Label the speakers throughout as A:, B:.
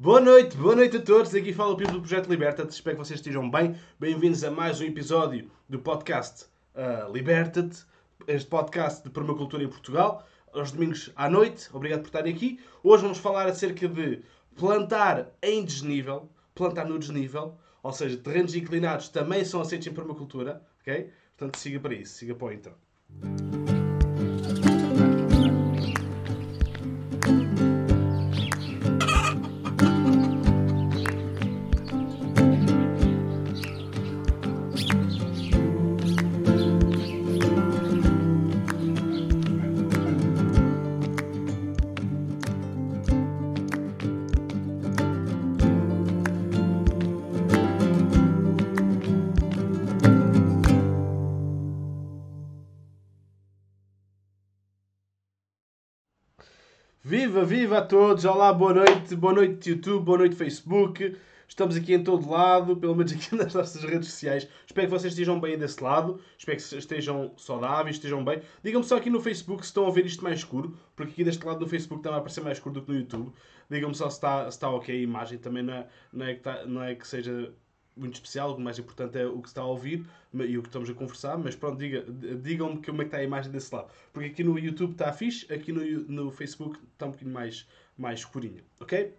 A: Boa noite, boa noite a todos. Aqui fala o Pipo do Projeto Liberta-te. Espero que vocês estejam bem. Bem-vindos a mais um episódio do podcast uh, Liberta-te, este podcast de permacultura em Portugal, aos domingos à noite. Obrigado por estarem aqui. Hoje vamos falar acerca de plantar em desnível, plantar no desnível, ou seja, terrenos inclinados também são aceitos em permacultura, ok? Portanto, siga para isso, siga para o intro. Viva, viva a todos! Olá, boa noite, boa noite YouTube, boa noite Facebook. Estamos aqui em todo lado, pelo menos aqui nas nossas redes sociais. Espero que vocês estejam bem desse lado, espero que estejam saudáveis, estejam bem. Digam-me só aqui no Facebook se estão a ver isto mais escuro, porque aqui deste lado do Facebook a aparecer mais escuro do que no YouTube. Digam-me só se está, se está ok a imagem, também não é, não é, que, está, não é que seja muito especial, o mais importante é o que está a ouvir e o que estamos a conversar, mas pronto, diga, digam-me como é que está a imagem desse lado. Porque aqui no YouTube está fixe, aqui no, no Facebook está um bocadinho mais, mais escurinho, ok?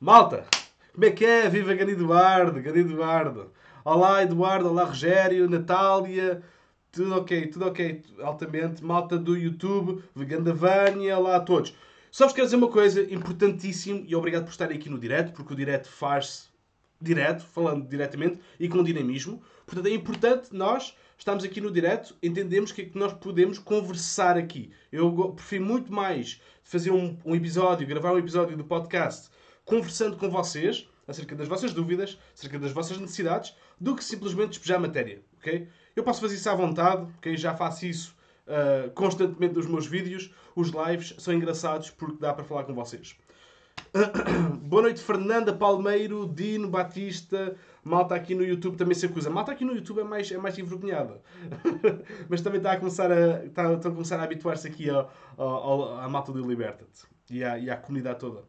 A: Malta, como é que é? Viva Gani Eduardo, Gani Eduardo. Olá Eduardo, olá Rogério, Natália, tudo ok, tudo ok, altamente. Malta do YouTube, Veganda Vânia, olá a todos. Só vos quero dizer uma coisa importantíssimo e obrigado por estarem aqui no direto, porque o direto faz-se direto, falando diretamente e com dinamismo. Portanto, é importante nós estamos aqui no direto, entendemos que é que nós podemos conversar aqui. Eu prefiro muito mais fazer um, um, episódio, gravar um episódio do podcast conversando com vocês acerca das vossas dúvidas, acerca das vossas necessidades, do que simplesmente despejar matéria, ok? Eu posso fazer isso à vontade, ok? Já faço isso uh, constantemente nos meus vídeos. Os lives são engraçados porque dá para falar com vocês. Boa noite, Fernanda Palmeiro, Dino Batista. Malta aqui no YouTube também se acusa. Malta aqui no YouTube é mais, é mais envergonhada. Mas também está a começar a, está, está a, começar a habituar-se aqui ao, ao, à malta do Liberta-te e à, e à comunidade toda.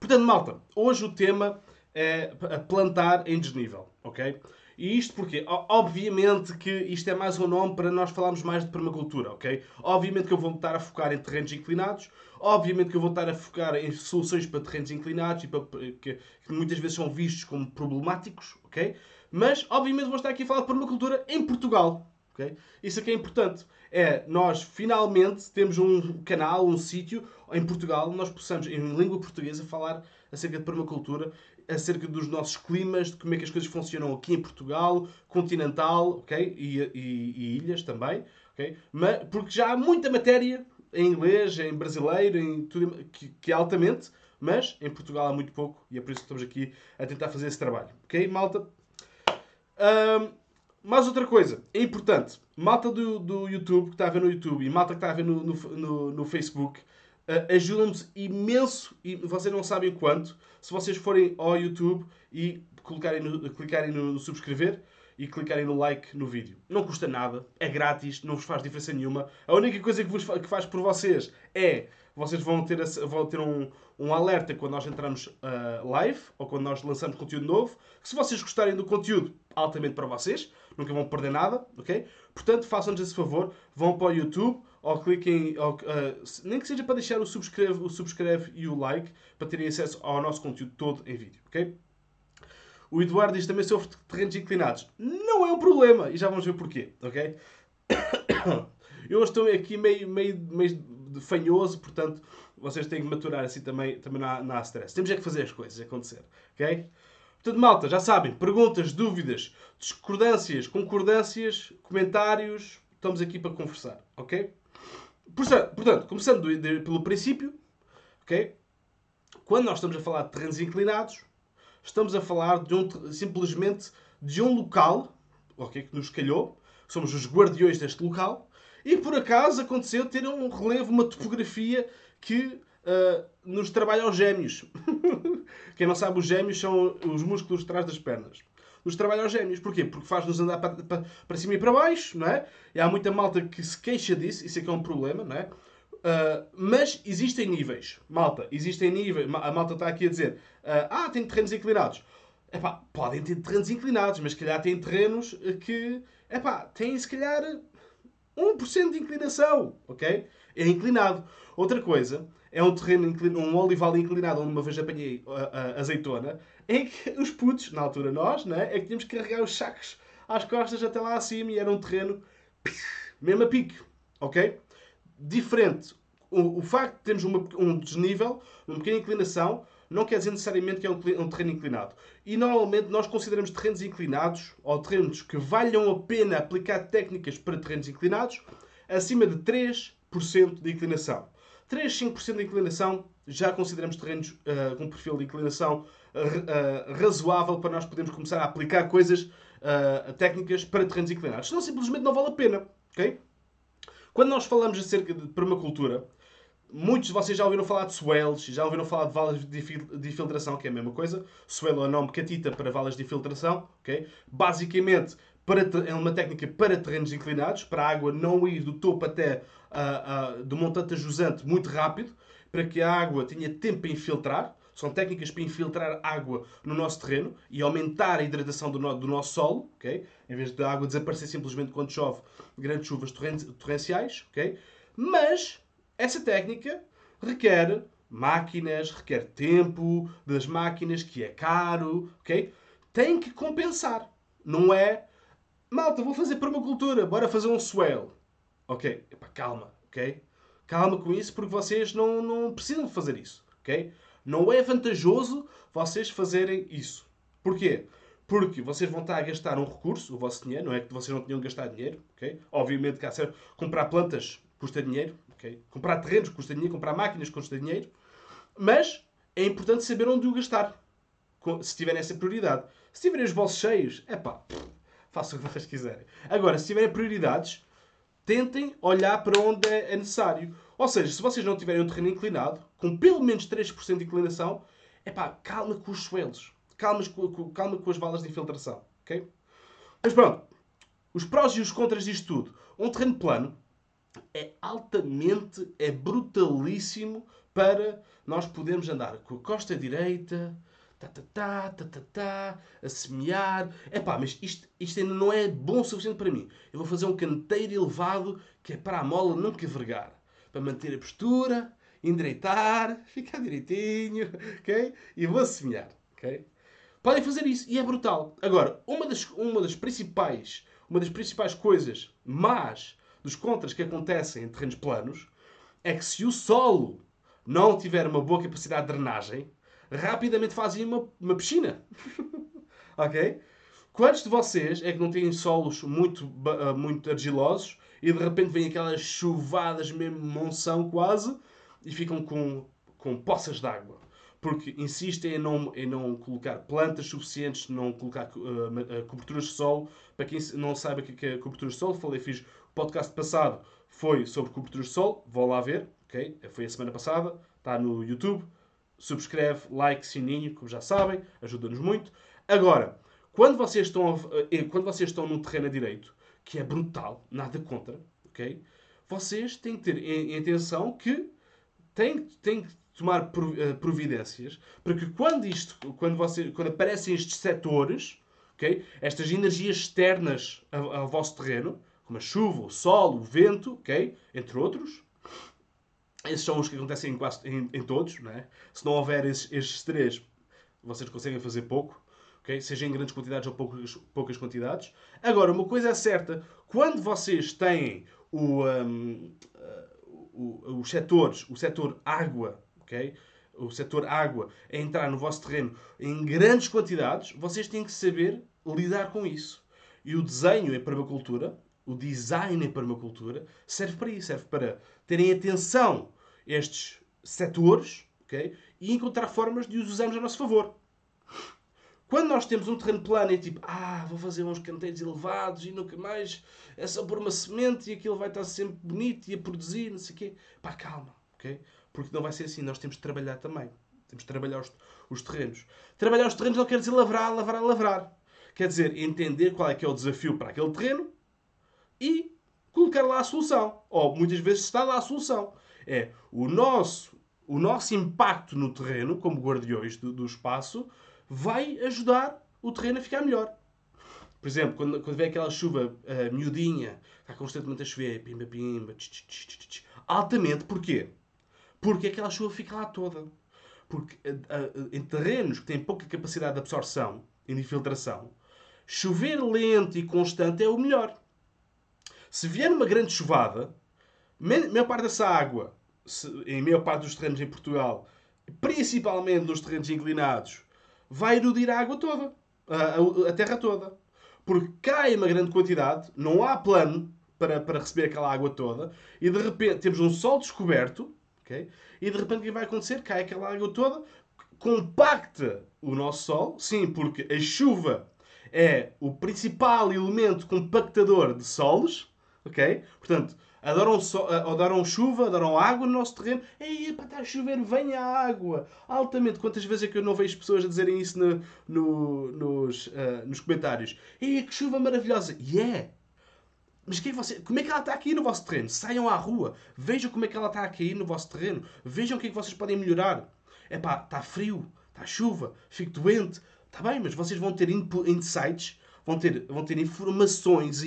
A: Portanto, malta, hoje o tema é plantar em desnível, ok? E isto porque, obviamente, que isto é mais um nome para nós falarmos mais de permacultura, ok? Obviamente que eu vou estar a focar em terrenos inclinados, obviamente que eu vou estar a focar em soluções para terrenos inclinados e para, que, que muitas vezes são vistos como problemáticos, ok? Mas, obviamente, vou estar aqui a falar de permacultura em Portugal, ok? Isso aqui é importante. É, nós finalmente temos um canal, um sítio em Portugal, nós possamos, em língua portuguesa, falar acerca de permacultura acerca dos nossos climas, de como é que as coisas funcionam aqui em Portugal, continental, ok? E, e, e ilhas também, ok? Mas, porque já há muita matéria em inglês, em brasileiro, em tudo, que, que é altamente, mas em Portugal há muito pouco e é por isso que estamos aqui a tentar fazer esse trabalho, ok, malta? Um, mais outra coisa, é importante, malta do, do YouTube, que está a ver no YouTube e malta que está a ver no, no, no, no Facebook, uh, ajudam-nos imenso e vocês não sabem o quanto se vocês forem ao YouTube e colocarem no, clicarem no subscrever e clicarem no like no vídeo. Não custa nada, é grátis, não vos faz diferença nenhuma. A única coisa que, vos, que faz por vocês é vocês vão ter, vão ter um, um alerta quando nós entramos uh, live ou quando nós lançamos conteúdo novo. Se vocês gostarem do conteúdo, altamente para vocês, nunca vão perder nada, ok? Portanto, façam-nos esse favor, vão para o YouTube ou cliquem, ou, uh, nem que seja para deixar o subscreve, o subscreve e o like para terem acesso ao nosso conteúdo todo em vídeo, ok? O Eduardo diz também sofre de terrenos inclinados. Não é um problema, e já vamos ver porquê, ok? Eu estou aqui meio, meio, meio fanhoso, portanto, vocês têm que maturar assim também, também não há stress. Temos é que fazer as coisas acontecer, ok? Portanto, malta, já sabem, perguntas, dúvidas, discordâncias, concordâncias, comentários, estamos aqui para conversar, ok? Portanto, começando pelo princípio? Quando nós estamos a falar de terrenos inclinados, estamos a falar de um, simplesmente de um local, ok, que nos calhou, somos os guardiões deste local, e por acaso aconteceu ter um relevo, uma topografia que uh, nos trabalha aos gêmeos. Quem não sabe, os gêmeos são os músculos de trás das pernas. Nos trabalha aos gêmeos. Porquê? Porque faz-nos andar para, para, para, cima e para baixo, não é? E há muita malta que se queixa disso, isso é que é um problema, não é? Uh, mas existem níveis. Malta, existem níveis. A malta está aqui a dizer: uh, Ah, tem terrenos inclinados. Epá, podem ter terrenos inclinados, mas se calhar têm terrenos que epá, têm se calhar 1% de inclinação. Ok? É inclinado. Outra coisa é um terreno inclinado, um olival inclinado, onde uma vez apanhei uh, azeitona, em que os putos, na altura nós, né, é que tínhamos que carregar os sacos às costas até lá acima e era um terreno mesmo a pique. Ok? diferente. O, o facto de termos uma, um desnível, uma pequena inclinação, não quer dizer necessariamente que é um, um, terreno inclinado. E normalmente nós consideramos terrenos inclinados, ou terrenos que valham a pena aplicar técnicas para terrenos inclinados, acima de 3% de inclinação. 3, 5% de inclinação já consideramos terrenos uh, com perfil de inclinação uh, uh, razoável para nós podermos começar a aplicar coisas, técnicas para terrenos inclinados. Senão simplesmente não vale a pena. Okay? Quando nós falamos acerca de permacultura, muitos de vocês já ouviram falar de swales, já ouviram falar de valas de infiltração, que é a mesma coisa. Swale é o nome catita para valas de infiltração. Okay? Basicamente, é uma técnica para terrenos inclinados, para a água não ir do topo até uh, uh, do montante a jusante muito rápido, para que a água tenha tempo para infiltrar. São técnicas para infiltrar água no nosso terreno e aumentar a hidratação do, no, do nosso solo, ok? Em vez da água desaparecer simplesmente quando chove grandes chuvas torrenciais, ok? Mas essa técnica requer máquinas, requer tempo das máquinas, que é caro, ok? Tem que compensar. Não é, malta, vou fazer permacultura, bora fazer um swale. Ok, calma, ok? Calma com isso, porque vocês não, não precisam fazer isso, ok? Não é vantajoso vocês fazerem isso. Porquê? Porque vocês vão estar a gastar um recurso, o vosso dinheiro, não é que vocês não tenham gastar dinheiro, ok? Obviamente que há certo, comprar plantas custa dinheiro, ok? Comprar terrenos custa dinheiro, comprar máquinas custa dinheiro, mas é importante saber onde o gastar, se tiverem essa prioridade. Se tiverem os bolsos cheios, é pá, façam o que vocês quiserem. Agora, se tiverem prioridades, tentem olhar para onde é necessário. Ou seja, se vocês não tiverem um terreno inclinado, com pelo menos 3% de inclinação, é pá, calma com os suelos. Calma, calma com as balas de infiltração. Ok? Mas pronto. Os prós e os contras disto tudo. Um terreno plano é altamente, é brutalíssimo para nós podermos andar com a costa direita, tá, tá, tá, tá, tá, tá, a semear. É pá, mas isto, isto ainda não é bom o suficiente para mim. Eu vou fazer um canteiro elevado que é para a mola não cavergar para manter a postura, endireitar, ficar direitinho, ok? E vou semear, ok? Podem fazer isso e é brutal. Agora, uma das, uma das principais, uma das principais coisas más dos contras que acontecem em terrenos planos é que se o solo não tiver uma boa capacidade de drenagem, rapidamente fazem uma, uma piscina. ok? Quantos de vocês é que não têm solos muito, muito argilosos e de repente vem aquelas chuvadas, mesmo monção quase, e ficam com, com poças de água. Porque insistem em não, em não colocar plantas suficientes, não colocar uh, coberturas de solo. Para quem não saiba o que é coberturas de solo, falei, fiz o podcast passado, foi sobre coberturas de solo, vou lá ver, ok? Foi a semana passada, está no YouTube. Subscreve, like, sininho, como já sabem, ajuda-nos muito. Agora, quando vocês estão, uh, quando vocês estão no terreno a direito, que é brutal, nada contra, ok? Vocês têm que ter em, atenção que têm, têm que tomar eh, providências para que quando isto, quando, você, quando aparecem estes setores, ok? Estas energias externas ao, ao vosso terreno, como a chuva, o sol, o vento, ok? Entre outros, esses são os que acontecem em, quase, em, em todos, não é? Se não houver esses, estes três, vocês conseguem fazer pouco okay? seja em grandes quantidades ou poucas, poucas quantidades. Agora, uma coisa é certa, quando vocês têm o, um, uh, os setores, o setor água, okay? o setor água a entrar no vosso terreno em grandes quantidades, vocês têm que saber lidar com isso. E o desenho em permacultura, o design em permacultura, serve para isso, serve para terem atenção a estes setores okay? e encontrar formas de os usarmos a nosso favor. Quando nós temos um terreno plano e tipo, ah, vou fazer uns canteiros elevados e nunca mais, é só pôr uma semente e aquilo vai estar sempre bonito e a produzir, não sei o quê. Pá, calma, ok? Porque não vai ser assim, nós temos de trabalhar também. Temos de trabalhar os, os terrenos. Trabalhar os terrenos não quer dizer lavrar, lavrar, lavrar. Quer dizer entender qual é que é o desafio para aquele terreno e colocar lá a solução. Ou muitas vezes está lá a solução. É o nosso, o nosso impacto no terreno, como guardiões do, do espaço, vai ajudar o terreno a ficar melhor. Por exemplo, quando, quando vem aquela chuva uh, miudinha, está constantemente a chover, pimba, pimba, tch, tch, tch, altamente, porquê? Porque aquela chuva fica lá toda. Porque uh, uh, em terrenos que têm pouca capacidade de absorção e de infiltração, chover lento e constante é o melhor. Se vier uma grande chuvada, maior parte dessa água, se, em maior parte dos terrenos em Portugal, principalmente nos terrenos inclinados, vai erudir a água toda, a, a, a terra toda. Porque cai uma grande quantidade, não há plano para, para receber aquela água toda, e de repente temos um sol descoberto, okay? e de repente o que vai acontecer? Cai aquela água toda, compacta o nosso sol, sim, porque a chuva é o principal elemento compactador de solos, ok? Portanto, adoram, so, adoram chuva, adoram água no nosso terreno. Ei, para estar a chover, venha a água. Altamente. Quantas vezes é que eu não vejo pessoas a dizerem isso no, no, nos, uh, nos comentários? Ei, que chuva maravilhosa. Yeah. é. Mas que é você, como é que ela está aqui no vosso terreno? Saiam à rua, vejam como é que ela está aqui no vosso terreno, vejam o que é que vocês podem melhorar. É pá, está frio, está chuva, fico doente. Está bem, mas vocês vão ter insights, vão ter, vão ter informações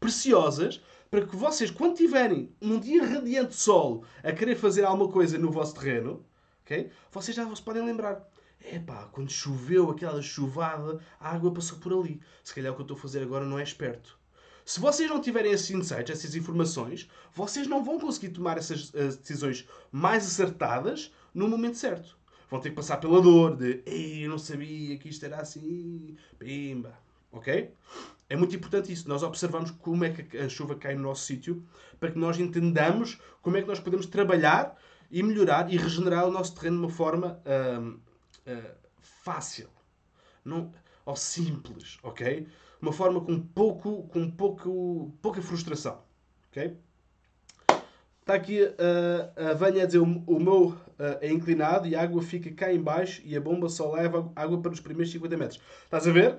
A: preciosas para que vocês, quando tiverem um dia radiante de sol a querer fazer alguma coisa no vosso terreno, okay, vocês já se podem lembrar. Epá, quando choveu aquela chuvada, a água passou por ali. Se calhar o que eu estou a fazer agora não é esperto. Se vocês não tiverem esses insights, essas informações, vocês não vão conseguir tomar essas decisões mais acertadas no momento certo. Vão ter que passar pela dor de Ei, eu não sabia que isto era assim. Pimba. Ok? É muito importante isso. Nós observamos como é que a chuva cai no nosso sítio para que nós entendamos como é que nós podemos trabalhar e melhorar e regenerar o nosso terreno de uma forma uh, uh, fácil. Não, ou simples, ok? Uma forma com pouco, com pouco, pouca frustração, ok? Está aqui uh, a Vânia a dizer o, meu uh, é inclinado e a água fica cá embaixo e a bomba só leva água para os primeiros 50 metros. Estás a ver?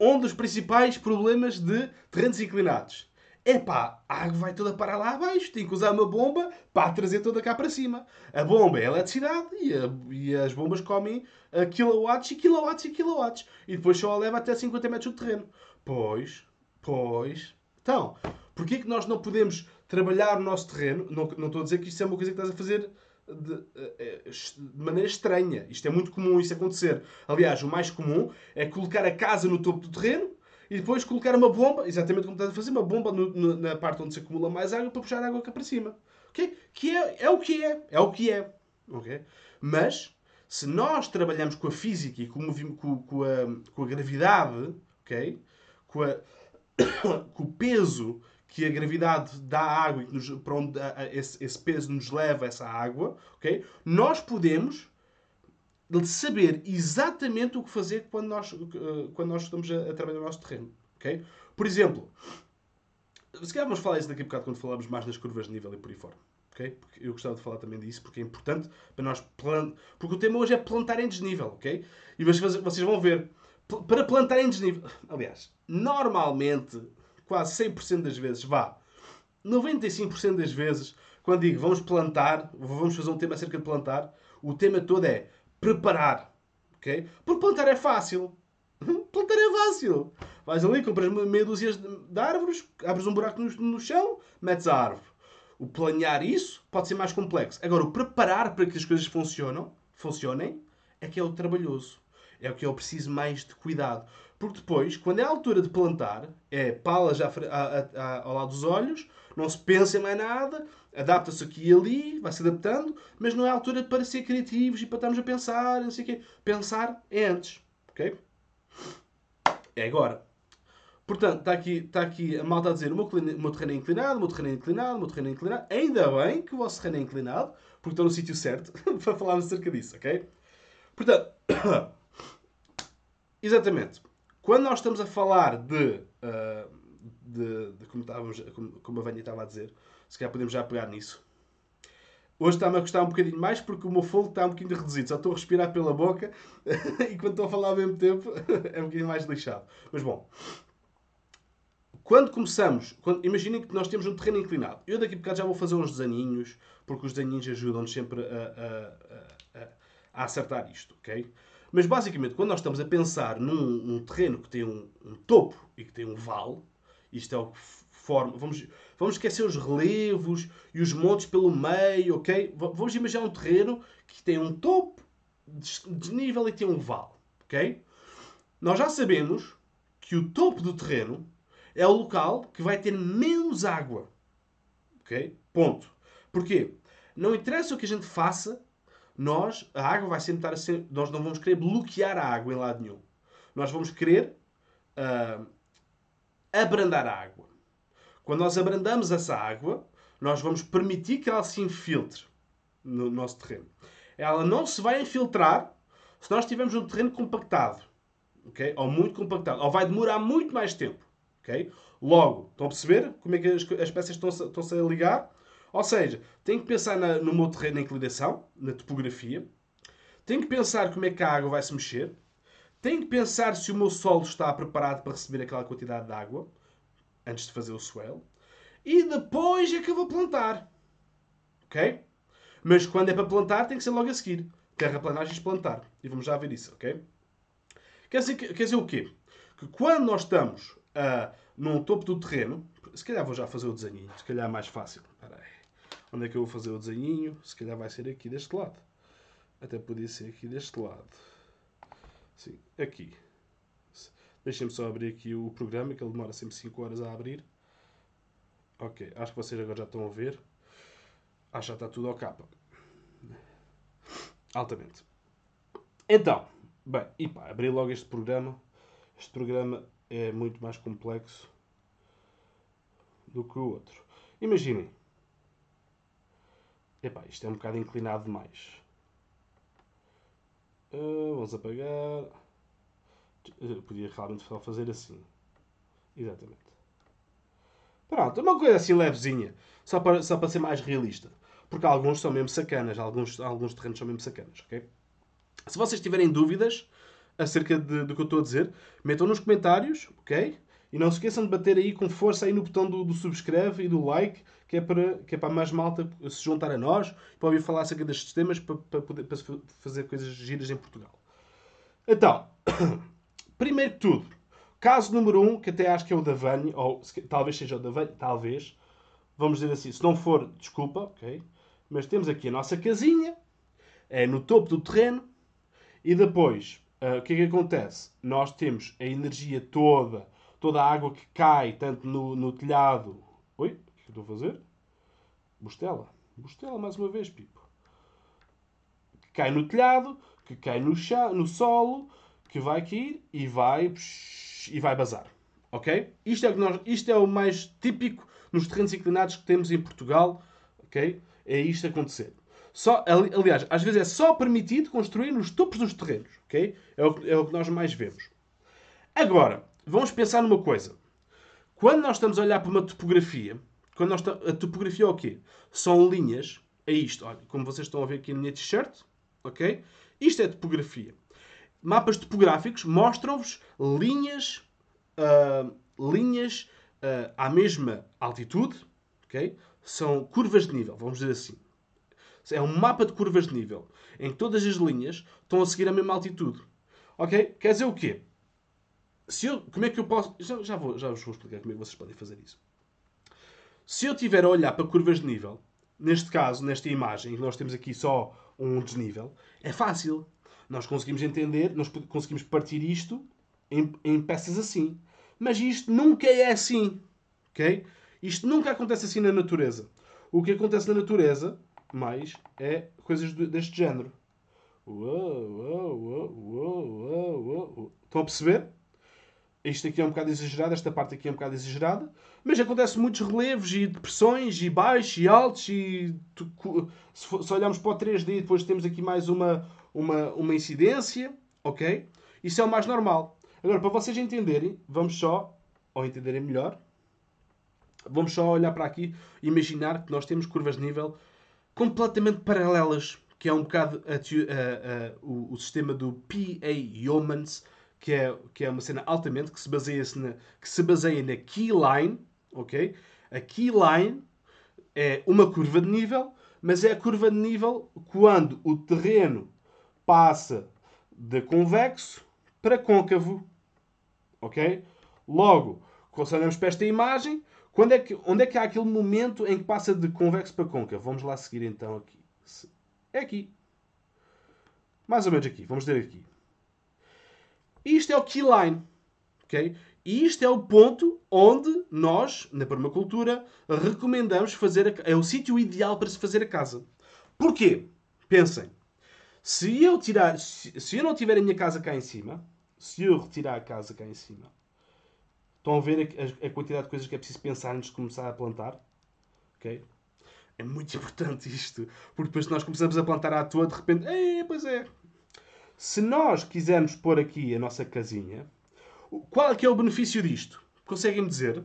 A: Um dos principais problemas de terrenos inclinados. É pá, a água vai toda para lá abaixo. Tem que usar uma bomba para trazer toda cá para cima. A bomba é eletricidade e, a, e as bombas comem uh, kilowatts e kilowatts e kilowatts. E depois só a leva até 50 metros de terreno. Pois, pois. Então, porquê que nós não podemos trabalhar o nosso terreno? Não, não estou a dizer que isto é uma coisa que estás a fazer de, eh, eh, de, maneira estranha. Isto é muito comum isso acontecer. Aliás, o mais comum é colocar a casa no topo do terreno e depois colocar uma bomba, exatamente como estás a fazer, uma bomba no, no, na parte onde se acumula mais água para puxar a água cá para cima. Okay? Que é, é o que é. É o que é. Okay? Mas, se nós trabalhamos com a física e com, o, com, com, a, com a gravidade, okay? com, a, com o peso que a gravidade dá água e que nos, para onde esse, esse, peso nos leva essa água, ok? Nós podemos saber exatamente o que fazer quando nós, eh, quando nós estamos a, a trabalhar no nosso terreno, ok? Por exemplo, se calhar vamos falar isso daqui a bocado quando falamos mais nas curvas de nível e por aí fora. Okay? Porque eu gostava de falar também disso, porque é importante para nós. Porque o tema hoje é plantar em desnível, ok? E vocês vão ver. Para plantar em desnível. Aliás, normalmente quase 100% das vezes, vá, 95% das vezes, quando digo vamos plantar, vamos fazer um tema acerca de plantar, o tema todo é preparar. ok? Porque plantar é fácil. plantar é fácil. Vais ali, compras meia dúzia de árvores, abres um buraco no, no chão, metes a árvore. O planear isso pode ser mais complexo. Agora, o preparar para que as coisas funcionam, funcionem é que é o trabalhoso. É o que eu preciso mais de cuidado. Porque depois, quando é a altura de plantar, é pala já ao lado dos olhos, não se pensa em mais nada, adapta-se aqui e ali, vai se adaptando, mas não é a altura para ser criativos e para estarmos a pensar, não sei o quê. Pensar é antes, ok? É agora. Portanto, está aqui, está aqui a malta a dizer: o meu, o meu terreno é inclinado, o meu terreno é inclinado, o meu terreno é inclinado. Ainda bem que o vosso terreno é inclinado, porque estou no sítio certo para falarmos acerca disso, ok? Portanto, exatamente. Quando nós estamos a falar de, uh, de, de, como, estávamos, como, como a Vânia estava a dizer, se calhar podemos já pegar nisso. Hoje está-me a custar um bocadinho mais porque o meu fogo está um bocadinho reduzido. Só estou a respirar pela boca e quando estou a falar ao mesmo tempo é um bocadinho mais lixado. Mas bom, quando começamos, quando, imaginem que nós temos um terreno inclinado. Eu daqui a bocado já vou fazer uns desenhinhos, porque os desenhinhos ajudam-nos sempre a, a, a, a, acertar isto, ok? Mas basicamente, quando nós estamos a pensar num, num terreno que tem um, um, topo e que tem um vale, isto é o que forma. Vamos, vamos esquecer os relevos e os montes pelo meio, ok? Vamos imaginar um terreno que tem um topo, desnível e tem um vale, ok? Nós já sabemos que o topo do terreno é o local que vai ter menos água. Ok? Ponto. Porquê? Não interessa o que a gente faça, nós, a água vai sempre estar a ser. Nós não vamos querer bloquear a água em lado nenhum. Nós vamos querer uh, abrandar a água. Quando nós abrandamos essa água, nós vamos permitir que ela se infiltre no nosso terreno. Ela não se vai infiltrar se nós tivermos um terreno compactado. Okay? Ou muito compactado. Ou vai demorar muito mais tempo. Okay? Logo, estão a perceber como é que as, as peças estão-se estão a ligar? Ou seja, tenho que pensar na, no meu terreno em inclinação, na topografia. Tenho que pensar como é que a água vai se mexer. Tenho que pensar se o meu solo está preparado para receber aquela quantidade de água antes de fazer o swell. E depois é que eu vou plantar. Ok? Mas quando é para plantar, tem que ser logo a seguir. Terraplanagens plantar. E vamos já ver isso, ok? Quer dizer, quer dizer o quê? Que quando nós estamos uh, num topo do terreno, se calhar vou já fazer o desenho, se calhar é mais fácil. Onde é que eu vou fazer o desenho? Se calhar vai ser aqui deste lado. Até podia ser aqui deste lado. Sim, aqui. Deixem-me só abrir aqui o programa, que ele demora sempre 5 horas a abrir. Ok, acho que vocês agora já estão a ver. Acho que já está tudo ao capa. Altamente. Então, bem, e pá, abri logo este programa. Este programa é muito mais complexo do que o outro. Imaginem. Epá, isto é um bocado inclinado demais. Uh, vamos apagar. Eu podia realmente só fazer assim. Exatamente. Pronto, uma coisa assim levezinha. Só para, só para ser mais realista. Porque alguns são mesmo sacanas. Alguns, alguns terrenos são mesmo sacanas, ok? Se vocês tiverem dúvidas, acerca de, do que eu estou a dizer, metam nos comentários, ok? E não se esqueçam de bater aí com força aí no botão do, do subscreve e do like, que é, para, que é para mais malta se juntar a nós, para ouvir falar acerca destes temas, para, para, poder, para fazer coisas giras em Portugal. Então, primeiro de tudo, caso número um, que até acho que é o da Vânia, ou talvez seja o da Vânia, talvez, vamos dizer assim, se não for, desculpa, ok? Mas temos aqui a nossa casinha, é no topo do terreno, e depois Uh, o que é que acontece? Nós temos a energia toda, toda a água que cai, tanto no, no telhado. Oi? Que estou a fazer? Bostela. Bostela mais uma vez, Pipo. Que cai no telhado, que cai no, chão, no solo, que vai aqui e vai e vai bazar. Ok? Isto é, o nós, isto é o mais típico nos terrenos inclinados que temos em Portugal. Ok? É isto acontecer. Só, aliás, às vezes é só permitido construir nos topos dos terrenos. Okay? É, o, é o que nós mais vemos. Agora, vamos pensar numa coisa. Quando nós estamos a olhar para uma topografia, quando nós a topografia é o quê? São linhas. É isto, olha, como vocês estão a ver aqui na minha t-shirt, ok? Isto é topografia. Mapas topográficos mostram-vos linhas, uh, linhas uh, à mesma altitude, ok? São curvas de nível, vamos dizer assim. É um mapa de curvas de nível, em que todas as linhas estão a seguir a mesma altitude. Ok? Quer dizer o quê? Se eu, como é que eu posso... Já, já, vou, já vos vou explicar como é que vocês podem fazer isso. Se eu estiver a olhar para curvas de nível, neste caso, nesta imagem, nós temos aqui só um desnível, é fácil. Nós conseguimos entender, nós conseguimos partir isto em, em peças assim. Mas isto nunca é assim. Ok? Isto nunca acontece assim na natureza. O que acontece na natureza mais é coisas deste género. Uou, uou, uou, uou, uou, Estão a perceber? Isto aqui é um bocado exagerado, esta parte aqui é um bocado exagerada, mas acontece muitos relevos e depressões e baixos e altos e se, se olharmos para o 3D depois temos aqui mais uma, uma, uma incidência, ok? Isso é o mais normal. Agora, para vocês entenderem, vamos só, ou entenderem melhor, vamos só olhar para aqui e imaginar que nós temos curvas de nível completamente paralelas, que é um bocado a, a, a, o, o, sistema do P.A. Yeomans, que é, que é uma cena altamente que se baseia, na, que se baseia na keyline, ok? A keyline é uma curva de nível, mas é a curva de nível quando o terreno passa de convexo para côncavo, ok? Logo, quando olhamos para esta imagem, quando é que, onde é que há aquele momento em que passa de convexo para côncavo? Vamos lá seguir então aqui. É aqui. Mais ou menos aqui. Vamos ver aqui. Isto é o keyline. ok? E isto é o ponto onde nós, na permacultura, recomendamos fazer a, é o sítio ideal para se fazer a casa. Porquê? Pensem. Se eu tirar, se, se eu não tiver a minha casa cá em cima, se eu retirar a casa cá em cima, Estão a ver a, a, quantidade de coisas que é preciso pensar antes de começar a plantar? Ok? É muito importante isto. Porque depois nós começamos a plantar à toa, de repente, é, pois é. Se nós quisermos pôr aqui a nossa casinha, qual é que é o benefício disto? Conseguem dizer?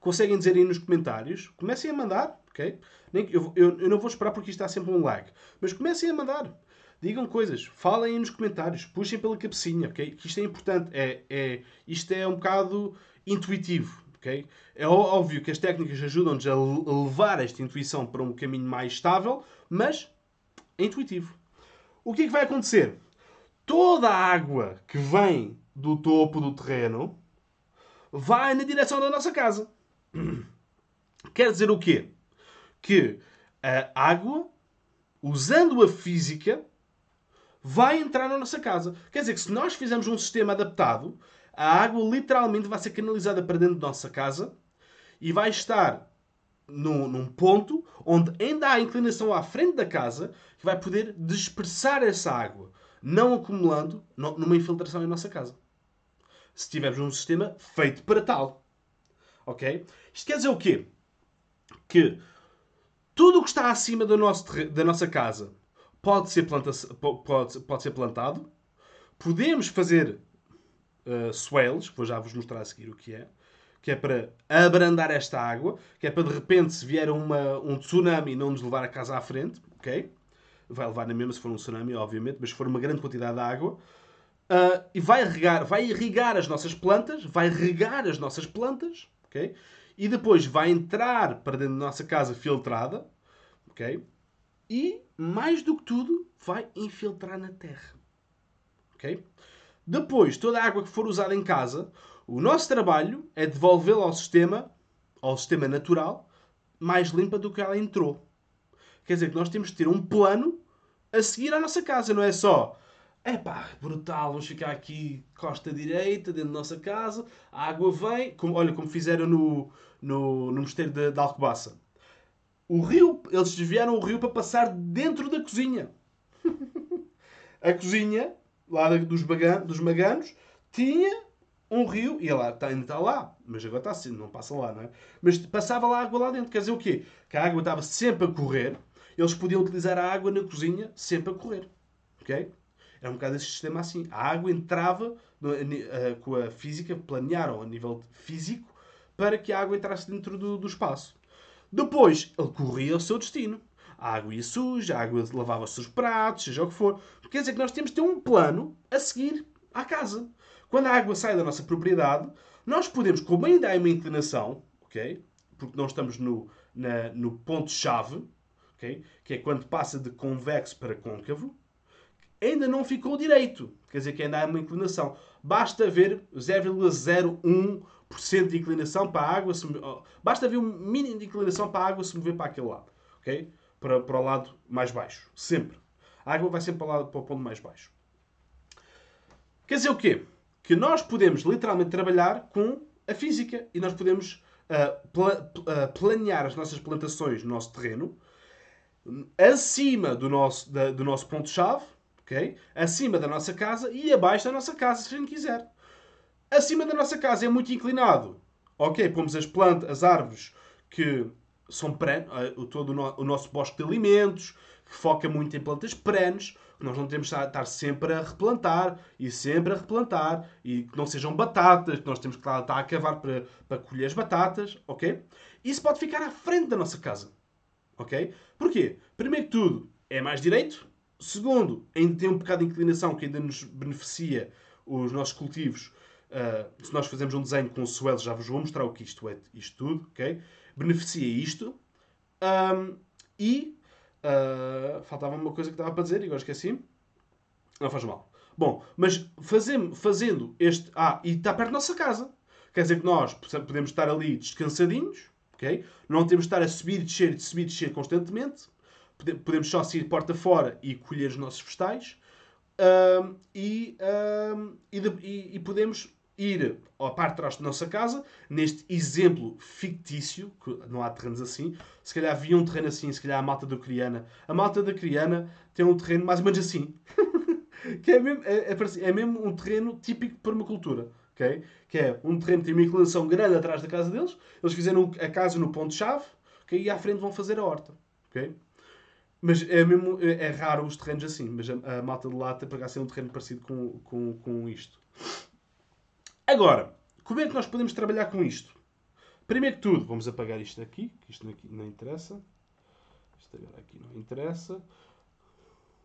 A: Conseguem dizer aí nos comentários? Comecem a mandar, ok? Eu, eu, eu não vou esperar porque isto está sempre um lag. Mas comecem a mandar. Digam coisas, falem aí nos comentários, puxem pela cabecinha, ok? Que isto é importante, é, é, isto é um bocado intuitivo, ok? É óbvio que as técnicas ajudam-nos a levar esta intuição para um caminho mais estável, mas é intuitivo. O que é que vai acontecer? Toda a água que vem do topo do terreno vai na direção da nossa casa. Quer dizer o quê? Que a água, usando a física, vai entrar na nossa casa. Quer dizer que se nós fizermos um sistema adaptado, a água literalmente vai ser canalizada para dentro da nossa casa e vai estar num, num, ponto onde ainda há inclinação à frente da casa que vai poder dispersar essa água, não acumulando numa infiltração em nossa casa. Se tivermos um sistema feito para tal. Ok? Isto quer dizer o quê? Que tudo o que está acima do nosso, da nossa casa pode ser, planta pode, pode ser plantado. Podemos fazer uh, swales, que vou já vos mostrar a seguir o que é, que é para abrandar esta água, que é para de repente, se vier uma, um tsunami, não nos levar a casa à frente, ok? Vai levar na mesma se for um tsunami, obviamente, mas se for uma grande quantidade de água. Uh, e vai regar, vai irrigar as nossas plantas, vai regar as nossas plantas, ok? E depois vai entrar para dentro da nossa casa filtrada, ok? e, mais do que tudo, vai infiltrar na terra. Ok? Depois, toda a água que for usada em casa, o nosso trabalho é devolvê-la ao sistema, ao sistema natural, mais limpa do que ela entrou. Quer dizer que nós temos de ter um plano a seguir à nossa casa, não é só é pá, brutal, vamos ficar aqui costa direita, dentro da nossa casa, a água vem, como, olha como fizeram no, no, no mosteiro de Alcobaça. O rio, eles desviaram o rio para passar dentro da cozinha. a cozinha, lá dos, bagan, dos maganos, tinha um rio, e ela tá, ainda está lá, mas agora está assim, não passa lá, não é? Mas passava lá água lá dentro. Quer dizer o quê? Que a água estava sempre a correr, eles podiam utilizar a água na cozinha sempre a correr. Ok? Era um bocado esse sistema assim. A água entrava no, com a física, planearam a nível físico para que a água entrasse dentro do, do espaço. Depois, ele corria ao seu destino. A água ia suja, a água lavava os pratos, seja o que for. Quer dizer que nós temos de ter um plano a seguir à casa. Quando a água sai da nossa propriedade, nós podemos, como ainda há uma inclinação, ok? Porque não estamos no, no ponto-chave, ok? Que é quando passa de convexo para côncavo, ainda não ficou direito. Quer dizer que ainda há uma inclinação. Basta ver 0,01 de inclinação para a água se basta haver um mínimo de inclinação para a água se mover para aquele lado, ok? Para, para o lado mais baixo, sempre. A água vai sempre para o, lado, para o ponto mais baixo. Quer dizer o quê? Que nós podemos literalmente trabalhar com a física e nós podemos uh, uh, planear as nossas plantações no nosso terreno acima do nosso, da, do nosso ponto-chave, ok? Acima da nossa casa e abaixo da nossa casa, se a gente quiser. Acima da nossa casa é muito inclinado. Ok, pomos as plantas, as árvores que são perenes, eh, todo o nosso bosque de alimentos, que foca muito em plantas perenes, nós não temos de estar sempre a replantar e sempre a replantar, e que não sejam batatas, que nós temos que estar a cavar para, para colher as batatas, ok? Isso pode ficar à frente da nossa casa, ok? Porquê? Primeiro que tudo, é mais direito. Segundo, ainda tem um bocado de inclinação que ainda nos beneficia os nossos cultivos, uh, se nós fazemos um desenho com o swell, já vos vou mostrar o que isto é, isto tudo, ok? Beneficia isto. Um, e uh, faltava uma coisa que estava para dizer e agora esqueci. Não faz mal. Bom, mas fazendo, fazendo este. Ah, e está perto da nossa casa. Quer dizer que nós podemos estar ali descansadinhos, ok? Não temos de estar a subir e descer, subir e descer constantemente. Podemos só sair porta fora e colher os nossos vegetais. Um, e, um, e, de, e, e, podemos ir à parte de trás da nossa casa, neste exemplo fictício, que não há terrenos assim, se calhar havia um terreno assim, se calhar a malta da Criana. A malta da Criana tem um terreno mais ou menos assim. que é mesmo, é, é, é mesmo um terreno típico de permacultura. Okay? Que é um terreno que tem uma inclinação grande atrás da casa deles. Eles fizeram a casa no ponto-chave okay? e à frente vão fazer a horta. Okay? Mas é, mesmo, é, é raro os terrenos assim. Mas a, a malta de lá tem para ser um terreno parecido com, com, com isto. Agora, como é que nós podemos trabalhar com isto? Primeiro que tudo, vamos apagar isto aqui, que isto não interessa. Isto agora aqui não interessa.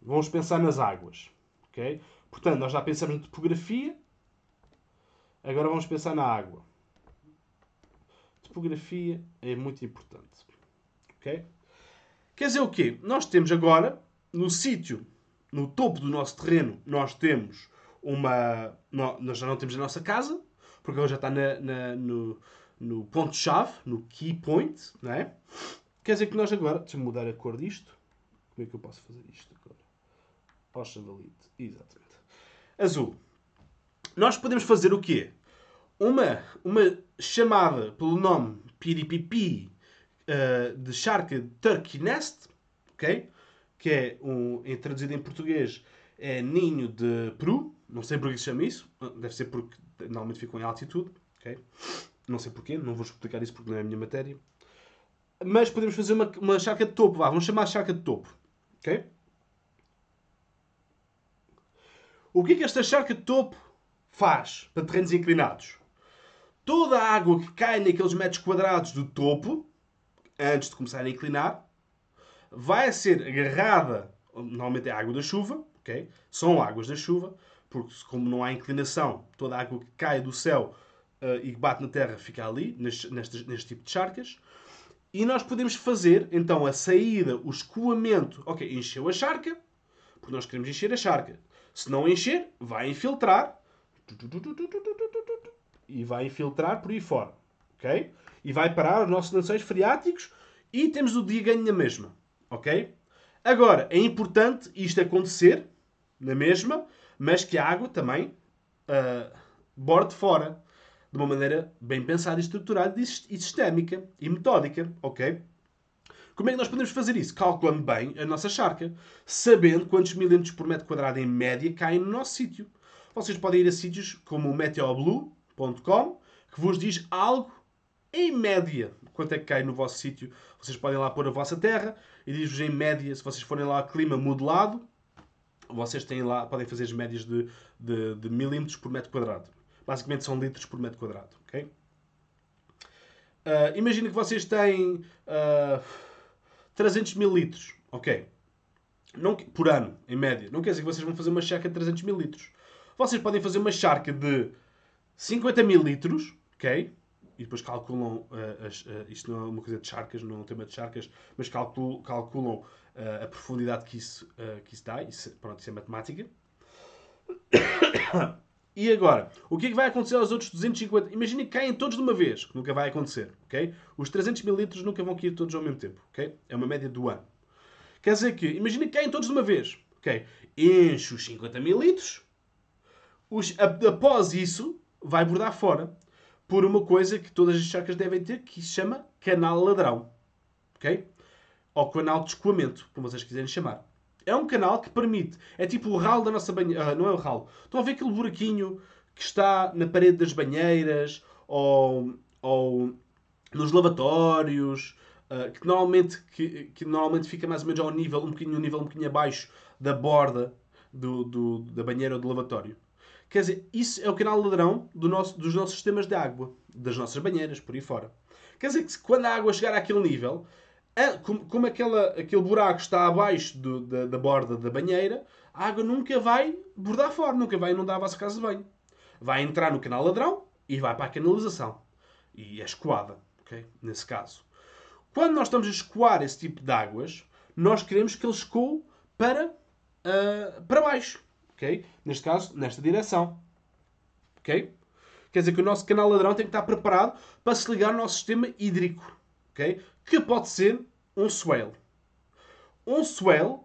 A: Vamos pensar nas águas. ok? Portanto, nós já pensamos na topografia. Agora vamos pensar na água. Topografia é muito importante. ok? Quer dizer o quê? Nós temos agora, no sítio, no topo do nosso terreno, nós temos uma. Nós já não temos a nossa casa, porque ela já está na, na, no, no ponto-chave, no key point, não é? Quer dizer que nós agora. Deixa-me mudar a cor disto. Como é que eu posso fazer isto agora? Rocha Valide, exatamente. Azul. Nós podemos fazer o quê? Uma, uma chamada pelo nome PDPP uh, de Shark Turkey Nest, ok? Que é, um, é traduzido em português, é ninho de peru. Não sei por que se chama isso. Deve ser porque normalmente ficam em altitude. Okay? Não sei porquê. Não vou explicar isso porque não é a minha matéria. Mas podemos fazer uma, uma charca de topo. Vá, vamos chamar charca de topo. Okay? O que é que esta charca de topo faz para terrenos inclinados? Toda a água que cai naqueles metros quadrados do topo, antes de começar a inclinar, vai ser agarrada, normalmente é água da chuva, ok? São águas da chuva, porque como não há inclinação, toda a água que cai do céu uh, e bate na terra fica ali, neste, neste, neste tipo de charcas. E nós podemos fazer, então, a saída, o escoamento. Ok, encheu a charca, porque nós queremos encher a charca. Se não encher, vai infiltrar. E vai infiltrar por aí fora. Ok? E vai parar os nossos lençóis freáticos e temos o dia ganho na mesma. Ok? Agora, é importante isto acontecer na mesma, mas que a água também uh, borde fora. De uma maneira bem pensada, estruturada e sistémica e metódica. Ok? Como é que nós podemos fazer isso? Calculando bem a nossa charca, sabendo quantos milímetros por metro quadrado em média caem no nosso sítio. Vocês podem ir a sítios como o meteoblue.com, que vos diz algo em média quanto é que cai no vosso sítio. Vocês podem lá pôr a vossa terra e diz-vos em média, se vocês forem lá clima modelado, vocês têm lá, podem fazer as médias de, de, de milímetros por metro quadrado. Basicamente são litros por metro quadrado. Okay? Uh, imagina que vocês têm uh, 300 mil litros. Ok. Não, por ano, em média. Não quer dizer que vocês vão fazer uma charca de 300 mil litros. Vocês podem fazer uma charca de 50 mil litros. Ok? E depois calculam, uh, as, uh, isto não é uma coisa de charcas, não é um tema de charcas, mas calculam, calculam uh, a profundidade que isso, que isso dá. Isso, pronto, isso é matemática. E agora, o que é que vai acontecer aos outros 250? Imagina que caem todos de uma vez, que nunca vai acontecer, ok? Os 300 mil litros nunca vão cair todos ao mesmo tempo, ok? É uma média do ano. Quer dizer que, imagina que caem todos de uma vez, ok? Enche os 50 mil litros, os, após isso, vai bordar fora por uma coisa que todas as charcas devem ter, que se chama canal ladrão, ok? ou canal de escoamento, como vocês quiserem chamar. É um canal que permite, é tipo o ralo da nossa banheira, uh, não é o ralo. Estão a ver aquele buraquinho que está na parede das banheiras ou, ou nos lavatórios, uh, que, normalmente, que, que, normalmente fica mais ou menos ao nível, um bocadinho, um nível um bocadinho abaixo da borda do, do, da banheira ou do lavatório. Quer dizer, isso é o canal ladrão do nosso, dos nossos sistemas de água, das nossas banheiras, por aí fora. Quer dizer que quando a água chegar àquele nível, como, como aquela, aquele buraco está abaixo do, da, da, borda da banheira, a água nunca vai bordar fora, nunca vai inundar a vossa casa de banho. Vai entrar no canal ladrão e vai para a canalização. E é escoada, ok? Nesse caso. Quando nós estamos a escoar esse tipo de águas, nós queremos que ele escoe para, uh, para baixo, ok? Neste caso, nesta direção, ok? Quer dizer que o nosso canal ladrão tem que estar preparado para se ligar ao nosso sistema hídrico, ok? Que pode ser um swale. Um swale,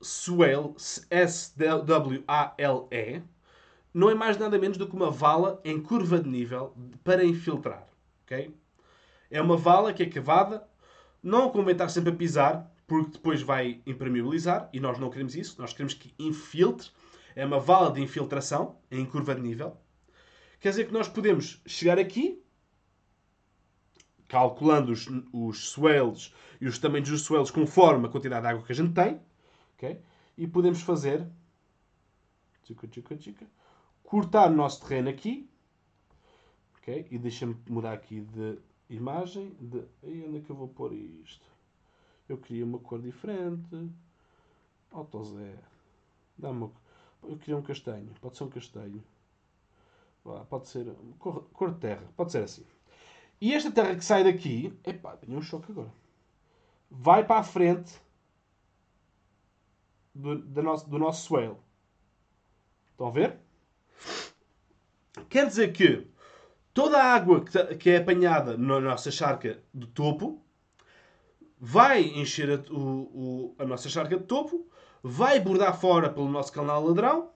A: swale, S-W-A-L-E, não é mais nada menos do que uma vala em curva de nível para infiltrar. ok? É uma vala que é cavada, não convém estar sempre a pisar, porque depois vai impermeabilizar, e nós não queremos isso, nós queremos que infiltre. É uma vala de infiltração em curva de nível. Quer dizer que nós podemos chegar aqui, calculando os, os e os tamanhos dos swales conforme a quantidade de água que a gente tem, okay? e podemos fazer tchica, tchica, tchica, cortar o nosso terreno aqui, ok? E deixa-me mudar aqui de imagem. De... E onde é que eu vou pôr isto? Eu queria uma cor diferente. Auto Zé. Dá uma... Eu queria um castanho. Pode ser um castanho. Pode ser cor, cor de terra. Pode ser assim. E esta terra que sai daqui... Epá, tenho um choque agora. Vai para a frente do, do, nosso, do nosso swale. Estão a ver? Quer dizer que toda a água que é apanhada na nossa charca de topo vai encher a, o, o, a nossa charca de topo, vai bordar fora pelo nosso canal ladrão,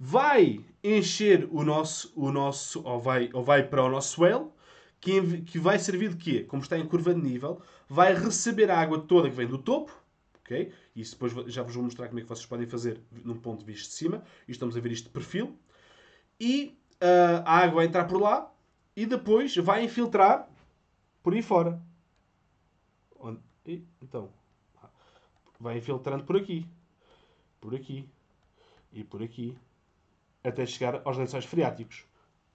A: vai encher o nosso, o nosso ou, vai, ou vai para o nosso swell, que, que vai servir de quê? Como está em curva de nível, vai receber a água toda que vem do topo, ok? Isso depois já vos vou mostrar como é que vocês podem fazer num ponto de vista de cima. E estamos a ver isto de perfil. E uh, a água vai entrar por lá e depois vai infiltrar por aí fora. Então, vai infiltrando por aqui, por aqui e por aqui, até chegar aos lençóis freáticos.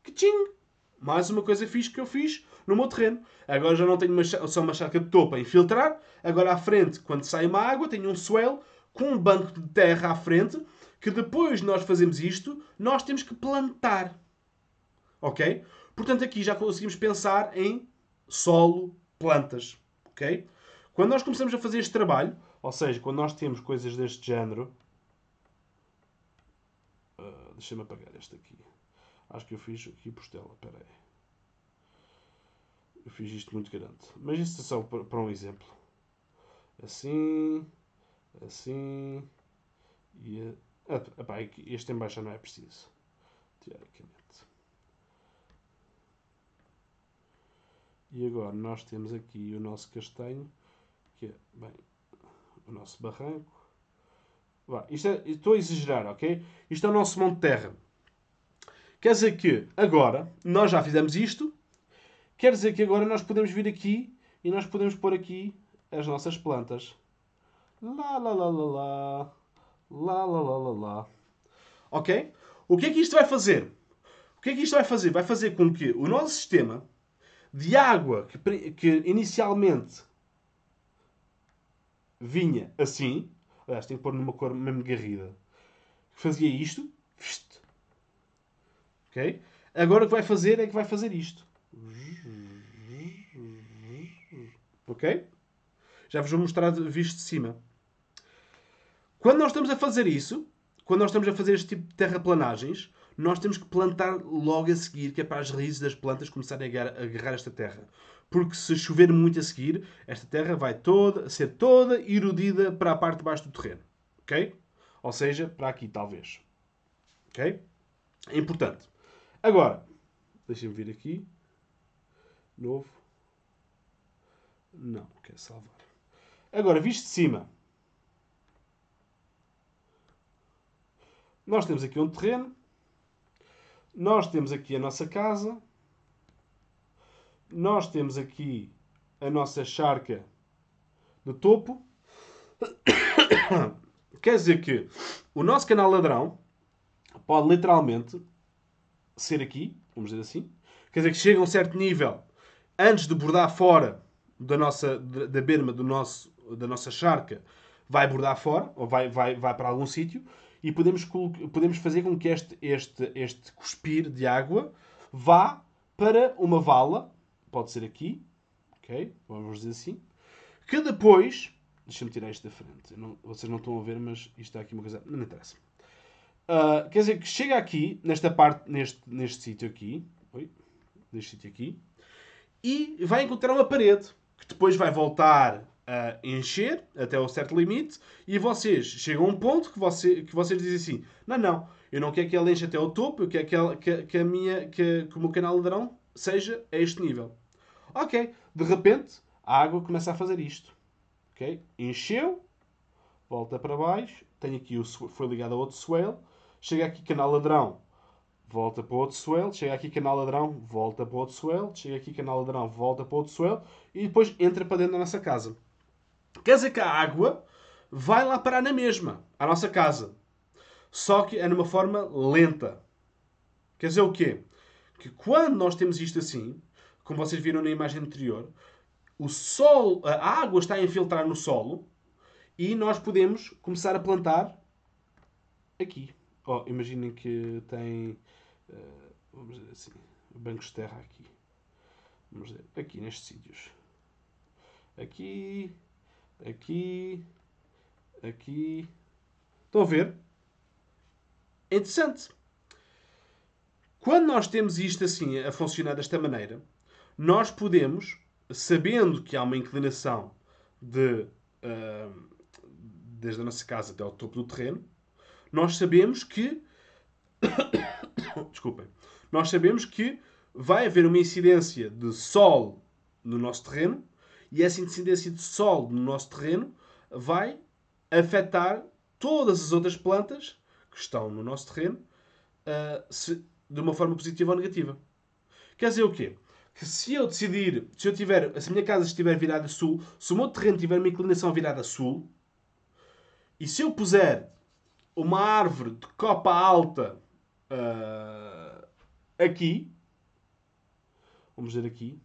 A: Que! Mais uma coisa fixe que eu fiz no meu terreno. Agora já não tenho uma, só uma charca de topo a infiltrar. Agora à frente, quando sai uma água, tenho um swell com um banco de terra à frente que depois de nós fazemos isto, nós temos que plantar. Ok? Portanto, aqui já conseguimos pensar em solo, plantas. Ok? Quando nós começamos a fazer este trabalho, ou seja, quando nós temos coisas deste género. Deixa-me apagar este aqui. Acho que eu fiz aqui postela. Espera aí. Eu fiz isto muito grande. Mas isto é só para um exemplo. Assim. Assim. E. Ah, este em baixo não é preciso. Teoricamente. E agora nós temos aqui o nosso castanho, que é, bem, o nosso barranco. Isto é, estou a exagerar, ok? Isto é o nosso monte de terra. Quer dizer que agora nós já fizemos isto. Quer dizer que agora nós podemos vir aqui e nós podemos pôr aqui as nossas plantas. Lá, lá, lá, lá, lá. Lá, lá, lá, lá, lá. Ok? O que é que isto vai fazer? O que é que isto vai fazer? Vai fazer com que o nosso sistema de água que, que inicialmente vinha assim, aliás, tem que pôr numa cor mesmo garrida, fazia isto, ok? Agora o que vai fazer é que vai fazer isto. Ok? Já vos vou mostrar visto de cima. Quando nós estamos a fazer isso, quando nós estamos a fazer este tipo de terraplanagens, nós temos que plantar logo a seguir, que é para as raízes das plantas começarem a agarrar esta terra. Porque se chover muito a seguir, esta terra vai toda, ser toda erodida para a parte de baixo do terreno. Ok? Ou seja, para aqui talvez. Ok? É importante. Agora, deixem-me vir aqui. Novo. Não, quer salvar. Agora, visto de cima. Nós temos aqui um terreno nós temos aqui a nossa casa. Nós temos aqui a nossa charca de topo. Quer dizer que o nosso canal ladrão pode literalmente ser aqui, vamos dizer assim. Quer dizer que chega a um certo nível antes de bordar fora da nossa da, berma do nosso, da nossa charca, vai bordar fora ou vai, vai, vai para algum sítio e podemos, podemos fazer com que este, este, este cuspir de água vá para uma vala, pode ser aqui, ok? Vamos dizer assim, que depois, deixa-me tirar isto da frente, não, vocês não estão a ver, mas isto está aqui uma coisa, não interessa. Uh, quer dizer que chega aqui, nesta parte, neste, neste sítio aqui, oi, neste sítio aqui, e vai encontrar uma parede, que depois vai voltar a encher até um certo limite e vocês chegam a um ponto que, você, que vocês dizem assim: não, não, eu não quero que ela enche até ao topo, eu quero que, ela, que, que, a minha, que, que o meu canal ladrão seja a este nível. Ok, de repente a água começa a fazer isto. Ok, encheu, volta para baixo, tem aqui o foi ligado a outro swale, chega aqui canal ladrão, volta para outro swale, chega aqui canal ladrão, volta para outro swale, chega aqui canal ladrão, volta para outro swale e depois entra para dentro da nossa casa. Quer dizer que a água vai lá parar na mesma, à nossa casa. Só que é numa forma lenta. Quer dizer o quê? Que quando nós temos isto assim, como vocês viram na imagem anterior, o sol, a água está a infiltrar no solo e nós podemos começar a plantar aqui. Oh, imaginem que tem, uh, vamos dizer assim, bancos de terra aqui. Vamos dizer, aqui nestes sítios. Aqui, aqui, aqui. Estão a ver? É interessante. Quando nós temos isto assim a funcionar desta maneira, nós podemos, sabendo que há uma inclinação de, uh, desde a nossa casa até ao topo do terreno, nós sabemos que. Desculpem. Nós sabemos que vai haver uma incidência de sol no nosso terreno e essa incidência de sol no nosso terreno vai afetar todas as outras plantas que estão no nosso terreno uh, se, de uma forma positiva ou negativa. Quer dizer o quê? Que se eu decidir, se eu tiver, se a minha casa estiver virada a sul, se o meu terreno tiver uma inclinação virada a sul, e se eu puser uma árvore de copa alta uh, aqui, vamos dizer aqui,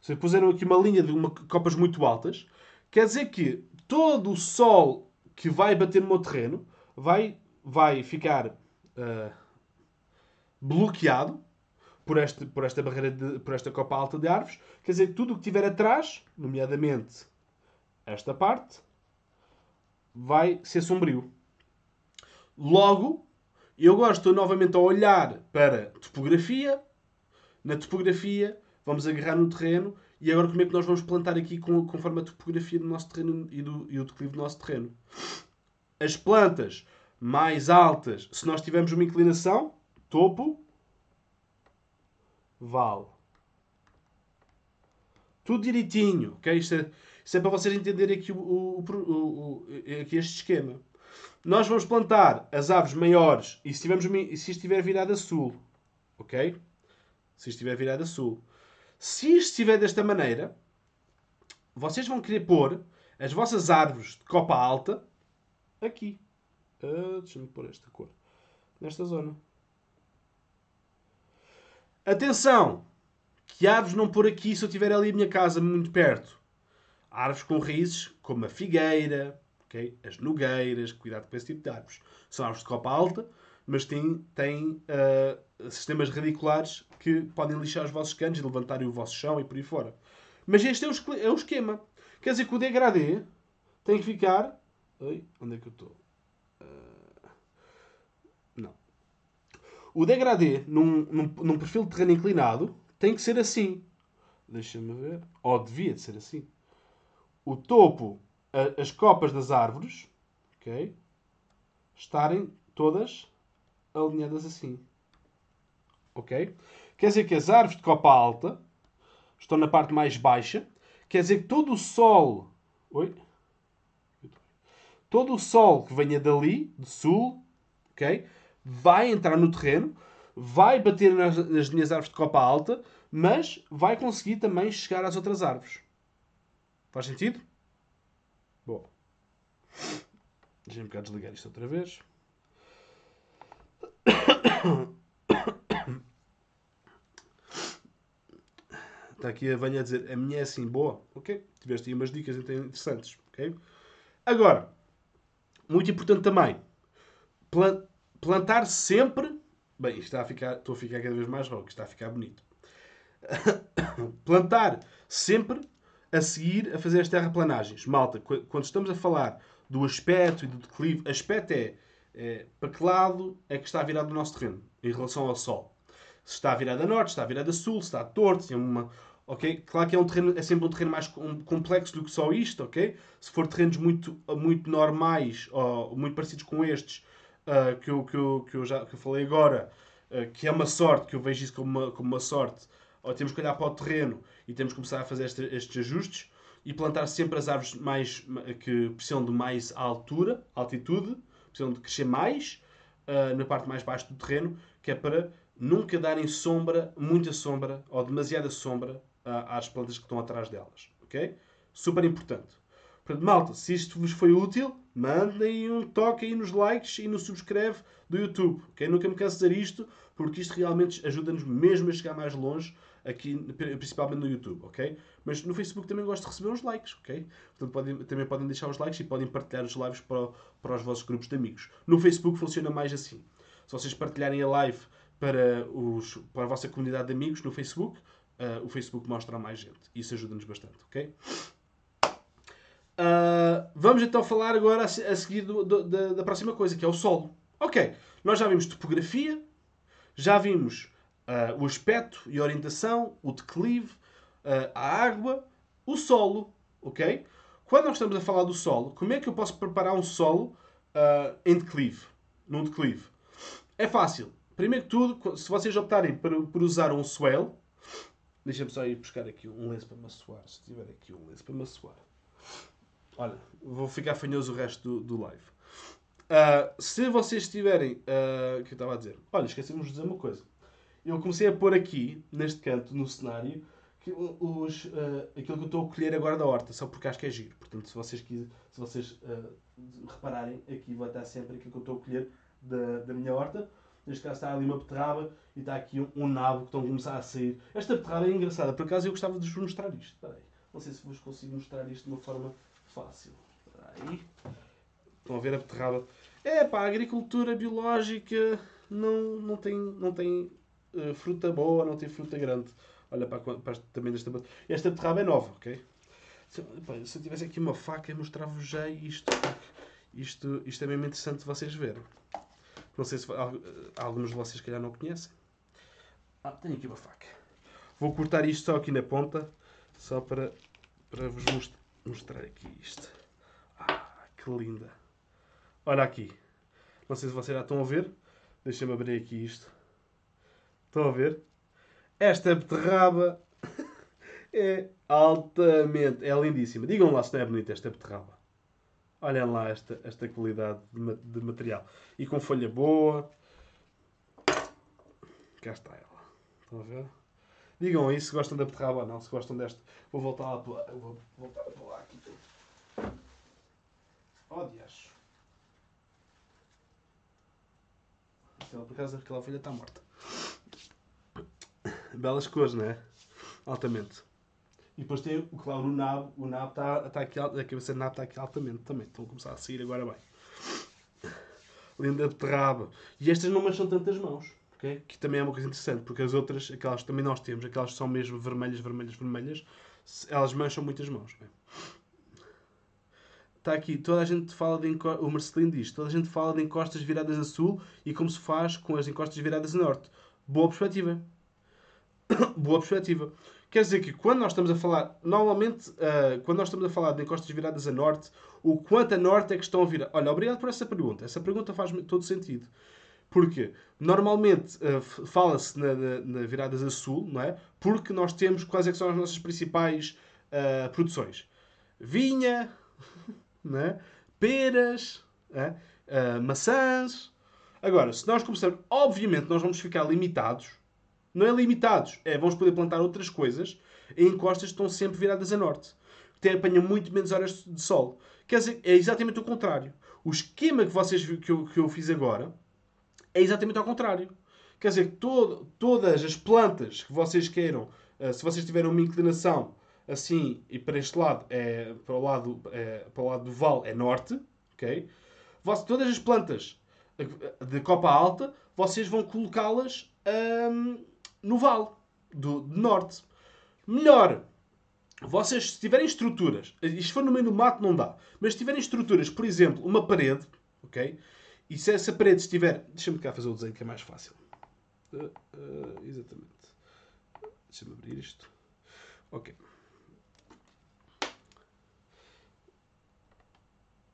A: se puseram aqui uma linha de uma, copas muito altas, quer dizer que todo o sol que vai bater no meu terreno vai, vai ficar uh, bloqueado por, este, por esta barreira, de, por esta copa alta de árvores. Quer dizer, tudo o que tiver atrás, nomeadamente esta parte, vai ser sombrio. Logo, eu gosto novamente a olhar para topografia. Na topografia, vamos agarrar no terreno e agora como é que nós vamos plantar aqui conforme a topografia do nosso terreno e, do, e o declive do nosso terreno. As plantas mais altas, se nós tivermos uma inclinação, topo, vale. Tudo direitinho, ok? Isto é, isto é para vocês entenderem aqui, o, o, o, aqui este esquema. Nós vamos plantar as aves maiores e se, tivermos, se estiver virado a sul, ok? Se estiver virado a sul. Se estiver desta maneira, vocês vão querer pôr as vossas árvores de copa alta aqui. Uh, Deixa-me pôr esta cor. Nesta zona. Atenção! Que árvores não pôr aqui se eu tiver ali a minha casa muito perto. Árvores com raízes, como a figueira, okay? as nogueiras, cuidado com esse tipo de árvores. São árvores de copa alta, mas têm, têm uh, sistemas radiculares que podem lixar os vossos canos e levantarem o vosso chão e por aí fora. Mas este é o, é o esquema. Quer dizer que o degradê tem que ficar. Oi, onde é que eu estou? Uh... Não. O degradê num, num, num perfil de terreno inclinado tem que ser assim. Deixa-me ver. Ou devia de ser assim. O topo, a, as copas das árvores, ok? Estarem todas alinhadas assim. Ok? Quer dizer que as árvores de copa alta estão na parte mais baixa. Quer dizer que todo o sol. Oi? Todo o sol que venha dali, de sul, ok? Vai entrar no terreno, vai bater nas, nas minhas árvores de copa alta, mas vai conseguir também chegar às outras árvores. Faz sentido? Bom. Deixa-me cá desligar isto outra vez. Está aqui a Vânia a dizer, a minha é assim, boa. Ok? Tiveste aí umas dicas interessantes. Ok? Agora, muito importante também, plantar sempre. Bem, está a ficar, estou a ficar cada vez mais rouco, está a ficar bonito. plantar sempre a seguir a fazer as terraplanagens. Malta, quando estamos a falar do aspecto e do declive, aspecto é, é para que lado é que está virado o nosso terreno em relação ao Sol. Se está virado a norte, se está virado a sul, se está torto, se é uma, ok? Claro que é, um terreno, é sempre um terreno mais complexo do que só isto, ok? Se for terrenos muito, muito normais ou muito parecidos com estes uh, que, eu, que, eu, que, eu já, que eu falei agora, uh, que é uma sorte, que eu vejo isso como uma, como uma sorte, ou temos que olhar para o terreno e temos que começar a fazer este, estes ajustes e plantar sempre as árvores mais, que precisam de mais altura, altitude, precisam de crescer mais uh, na parte mais baixa do terreno, que é para nunca darem sombra, muita sombra ou demasiada sombra às plantas que estão atrás delas. Ok? Super importante. Portanto, malta, se isto vos foi útil, mandem um toque aí nos likes e no subscreve do YouTube. Ok? Nunca me canso de dizer isto, porque isto realmente ajuda-nos mesmo a chegar mais longe, aqui, principalmente no YouTube, ok? Mas no Facebook também gosto de receber uns likes, ok? Portanto, podem, também podem deixar os likes e podem partilhar os lives para, para os vossos grupos de amigos. No Facebook funciona mais assim. Se vocês partilharem a live para, os, para a vossa comunidade de amigos no Facebook, uh, o Facebook mostra a mais gente. Isso ajuda-nos bastante, ok? Uh, vamos então falar agora a, seguir do, do, da, da, próxima coisa, que é o solo. Ok, nós já vimos topografia, já vimos uh, o aspecto e orientação, o declive, a água, o solo, ok? Quando nós estamos a falar do solo, como é que eu posso preparar um solo em declive, num declive? É fácil. Primeiro que tudo, se vocês optarem por, por usar um swale, deixa-me só ir buscar aqui um lenço para maçoar. Se tiver aqui um lenço para maçoar. Olha, vou ficar fanhoso o resto do, do live. Uh, se vocês tiverem. Uh, o que eu estava a dizer? Olha, esquecemos de dizer uma coisa. Eu comecei a pôr aqui, neste canto, no cenário, que, os, uh, aquilo que eu estou a colher agora da horta, só porque acho que é giro. Portanto, se vocês, se vocês repararem, aqui vai estar sempre aquilo que eu estou a colher da, da minha horta. Neste caso está ali uma beterraba e está aqui um, um nabo que estão a começar a sair. Esta beterraba é engraçada. Por acaso eu gostava de vos mostrar isto. Espera aí. Não sei se vos consigo mostrar isto de uma forma fácil. Espera aí. Estão a ver a beterraba. É pá, a agricultura biológica não, não tem, não tem uh, fruta boa, não tem fruta grande. Olha para, para também desta Esta beterraba é nova, ok? Se, pá, se eu tivesse aqui uma faca, eu mostrava-vos já isto. Isto, isto é mesmo interessante vocês verem. Não sei se alguns de vocês, calhar, não conhecem. Ah, tenho aqui uma faca. Vou cortar isto só aqui na ponta, só para, para vos mostrar aqui isto. Ah, que linda. Olha aqui. Não sei se vocês já estão a ver. Deixa-me abrir aqui isto. Estão a ver? Esta beterraba é altamente, é lindíssima. Digam lá se não é bonita esta beterraba. Olhem lá esta, esta qualidade de, de material. E com folha boa. Cá está ela. Estão a ver? Digam aí se gostam da beterraba ou não, se gostam desta. Vou voltar lá para vou voltar para lá aqui. Oh, diacho. Por acaso aquela folha está morta. Belas cores, não é? Altamente. E depois tem, claro, o nabo. O nabo está tá aqui, a cabeça do nabo está aqui altamente também. Estão a começar a sair agora bem. Linda beterraba. E estas não mancham tantas mãos. Okay? Que também é uma coisa interessante, porque as outras, aquelas que também nós temos, aquelas que são mesmo vermelhas, vermelhas, vermelhas, elas mancham muitas mãos. Está aqui, toda a gente fala de o Marcelino diz, toda a gente fala de encostas viradas a sul e como se faz com as encostas viradas a norte. Boa perspectiva. Boa perspectiva. Quer dizer que quando nós estamos a falar, normalmente, uh, quando nós estamos a falar de encostas viradas a norte, o quanto a norte é que estão a virar? Olha, obrigado por essa pergunta. Essa pergunta faz todo sentido. Porque normalmente uh, fala-se na, na, na, viradas a sul, não é? Porque nós temos quais é são as nossas principais uh, produções: vinha, é? peras, é? maçãs. Agora, se nós começarmos, obviamente, nós vamos ficar limitados não é limitados. É, vamos poder plantar outras coisas em encostas que estão sempre viradas a norte. Que apanham muito menos horas de sol. Quer dizer, é exatamente o contrário. O esquema que, vocês, que, eu, que eu fiz agora é exatamente ao contrário. Quer dizer, todo, todas as plantas que vocês queiram, uh, se vocês tiverem uma inclinação assim e para este lado, é, para, o lado, é, para o lado do vale, é norte, ok? todas as plantas de copa alta, vocês vão colocá-las hum, no vale do, do norte. Melhor, vocês se tiverem estruturas, isto for no meio do mato não dá, mas se tiverem estruturas, por exemplo, uma parede, ok? E se essa parede estiver. Deixa-me cá fazer o desenho que é mais fácil. Uh, uh, exatamente. Deixa-me abrir isto. Ok.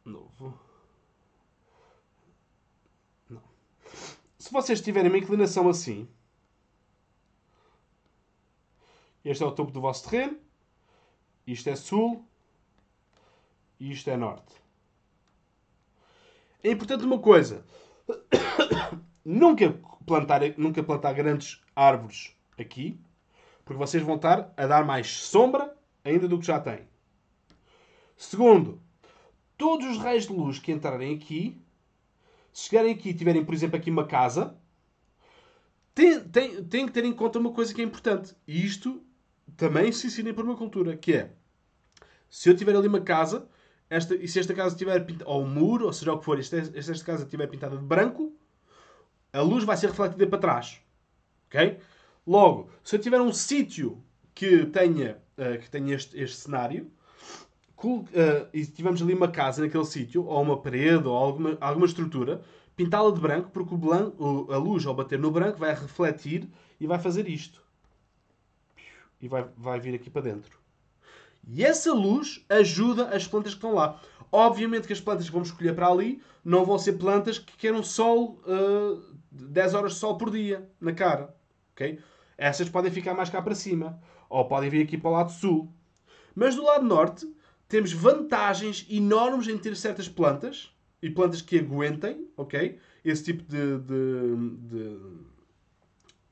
A: Novo. Não. Se vocês tiverem uma inclinação assim, este é o topo do vosso terreno, isto é sul e isto é norte. É importante uma coisa: nunca plantar, nunca plantar grandes árvores aqui, porque vocês vão estar a dar mais sombra ainda do que já têm. Segundo, todos os raios de luz que entrarem aqui, se chegarem aqui e tiverem, por exemplo, aqui uma casa, tem, tem, tem que ter em conta uma coisa que é importante. Isto também se ensina por uma cultura, que é, se eu tiver ali uma casa, esta, e se esta casa tiver pintada, ou um muro, ou seja o que for, se esta, esta casa estiver pintada de branco, a luz vai ser refletida para trás. Ok? Logo, se eu tiver um sítio que tenha, uh, que tenha este, este cenário, uh, e tivermos ali uma casa naquele sítio, ou uma parede, ou alguma, alguma estrutura, pintá-la de branco, porque o blanco, a luz ao bater no branco vai refletir e vai fazer isto. E vai, vai vir aqui para dentro. E essa luz ajuda as plantas que estão lá. Obviamente que as plantas que vamos escolher para ali não vão ser plantas que queiram sol, uh, 10 horas de sol por dia na cara. Okay? Essas podem ficar mais cá para cima. Ou podem vir aqui para o lado sul. Mas do lado norte temos vantagens enormes em ter certas plantas e plantas que aguentem, ok? Esse tipo de, de, de,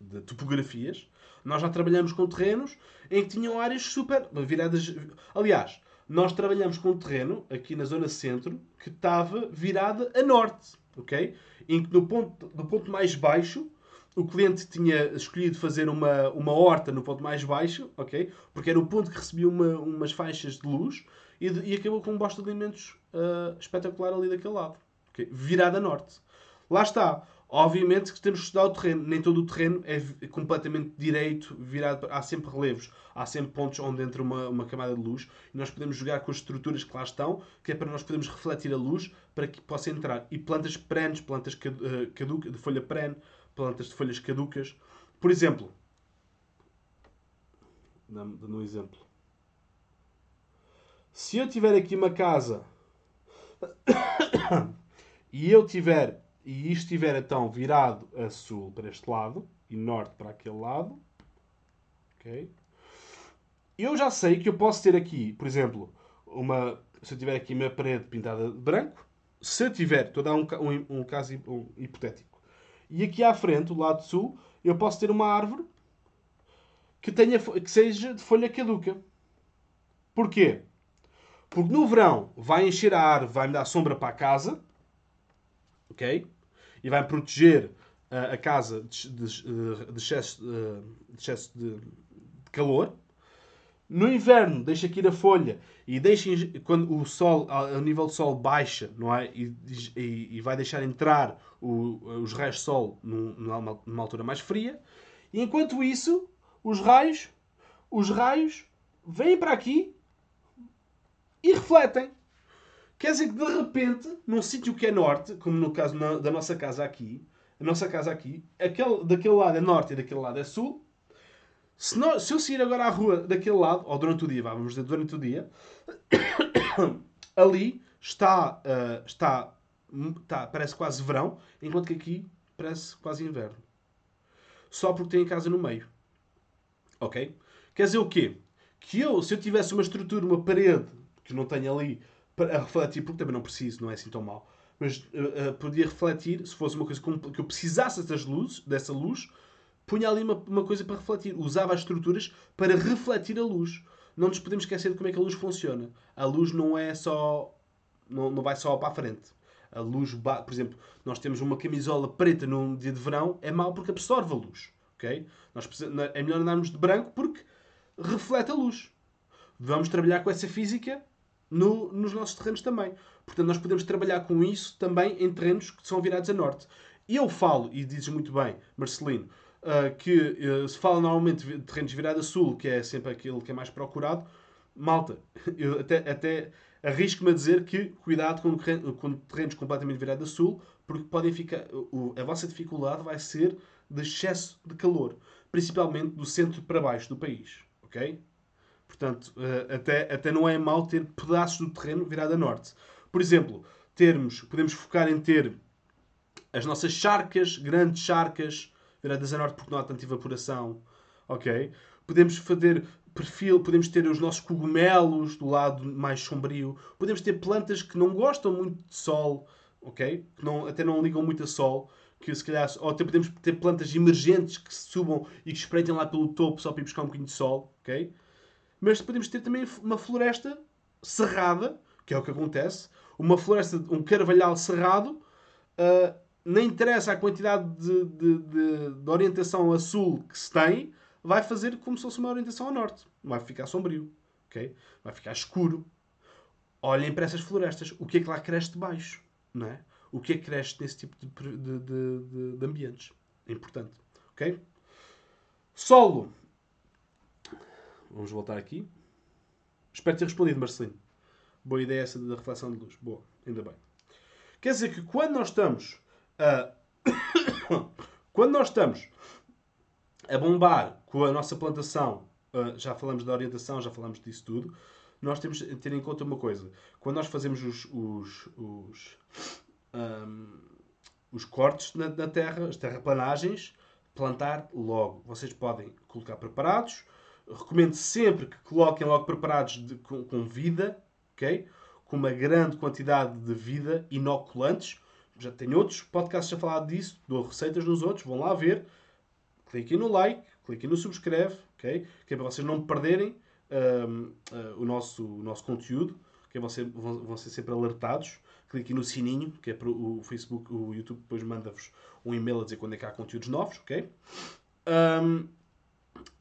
A: de topografias. Nós já trabalhamos com terrenos em que tinham áreas super viradas. Aliás, nós trabalhamos com um terreno aqui na zona centro que estava virada a norte, ok? Em que no ponto, no ponto mais baixo o cliente tinha escolhido fazer uma, uma horta no ponto mais baixo, ok? Porque era o ponto que recebia uma, umas faixas de luz e, e acabou com um bosta de alimentos uh, espetacular ali daquele lado. Okay? Virada a norte. Lá está. Obviamente que temos que estudar o terreno. Nem todo o terreno é completamente direito, virado. Há sempre relevos, há sempre pontos onde entra uma, uma camada de luz e nós podemos jogar com as estruturas que lá estão, que é para nós podermos refletir a luz para que possa entrar. E plantas perenes, plantas ah, caduca, de folha perene, plantas de folhas caducas. Por exemplo, dando um exemplo. Se eu tiver aqui uma casa e eu tiver e isto estiver então virado a sul para este lado e norte para aquele lado, ok? Eu já sei que eu posso ter aqui, por exemplo, uma se eu tiver aqui uma parede pintada de branco, se eu tiver, estou a dar um, um, um caso hipotético, e aqui à frente, do lado sul, eu posso ter uma árvore que, tenha, que seja de folha caduca. Porquê? Porque no verão vai encher a árvore, vai me dar sombra para a casa, ok? E vai proteger a, a casa de, de, de, excesso, de, excesso de, calor. No inverno, deixa aqui a folha e deixa quando o sol, o nível do sol baixa, não é? E, e, e vai deixar entrar o, os raios de sol numa, numa altura mais fria. E enquanto isso, os raios, os raios vêm para aqui e refletem. Quer dizer que de repente, num sítio que é norte, como no caso na, da nossa casa aqui, a nossa casa aqui, aquele, daquele lado é norte e daquele lado é sul, se, se eu sair agora à rua daquele lado, ou durante o dia, vamos dizer, durante o dia, ali está, uh, está, está, parece quase verão, enquanto que aqui parece quase inverno. Só porque tem a casa no meio. Ok? Quer dizer o quê? Que eu, se eu tivesse uma estrutura, uma parede, que não tenho ali, para refletir, porque também não preciso, não é assim tão mal, mas uh, uh, podia refletir, se fosse uma coisa que eu precisasse dessas luzes, dessa luz, punha ali uma, uma coisa para refletir. Usava as estruturas para refletir a luz. Não nos podemos esquecer de como é que a luz funciona. A luz não é só. Não, não vai só para a frente. A luz, por exemplo, nós temos uma camisola preta num dia de verão, é mau porque absorve a luz. ok Nós é melhor andarmos de branco porque reflete a luz. Vamos trabalhar com essa física no, nos nossos terrenos também. Portanto, nós podemos trabalhar com isso também em terrenos que são virados a norte. E eu falo, e dizes muito bem, Marcelino, uh, que uh, se fala normalmente de terrenos virados a sul, que é sempre aquele que é mais procurado. Malta, eu até, até arrisco-me a dizer que cuidado com, com terrenos completamente virados a sul, porque podem ficar. O, a vossa dificuldade vai ser de excesso de calor, principalmente do centro para baixo do país. Ok? Portanto, uh, até, até não é mal ter pedaços do terreno virado a norte. Por exemplo, termos, podemos focar em ter as nossas charcas, grandes charcas, viradas a norte porque não há tanta evaporação. Ok? Podemos fazer perfil, podemos ter os nossos cogumelos do lado mais sombrio. Podemos ter plantas que não gostam muito de sol, ok? Que não, até não ligam muito a sol. Que se calhar, ou até podemos ter plantas emergentes que subam e que espreitem lá pelo topo só para ir buscar um bocadinho de sol, ok? Mas podemos ter também uma floresta cerrada, que é o que acontece, uma floresta, um carvalhal cerrado, uh, não interessa a quantidade de, de, de, de, orientação a sul que se tem, vai fazer como se fosse uma orientação a norte. Vai ficar sombrio, ok? Vai ficar escuro. Olhem para essas florestas. O que é que lá cresce de baixo? Não é? O que é que cresce nesse tipo de ambientes? É importante, ok? Solo. Vamos voltar aqui. Espero ter respondido, Marcelino. Boa ideia essa da reflexão de luz. Boa, ainda bem. Quer dizer que quando nós estamos a. quando nós estamos a bombar com a nossa plantação, uh, já falamos da orientação, já falamos disso tudo, nós temos de ter em conta uma coisa. Quando nós fazemos os, os, os, um, os cortes na, na, terra, as terraplanagens, plantar logo. Vocês podem colocar preparados. Recomendo sempre que coloquem logo preparados de, com, com vida, ok? Com uma grande quantidade de vida, inoculantes. Já tenho outros podcasts a falar disso, dou receitas nos outros, vão lá ver. Cliquem no like, cliquem no subscreve, ok? Que é para vocês não perderem um, uh, o, nosso, o nosso conteúdo, que é vão, vão ser sempre alertados. Cliquem no sininho, que é para o Facebook, o YouTube depois manda-vos um e-mail a dizer quando é que há conteúdos novos, ok? Um,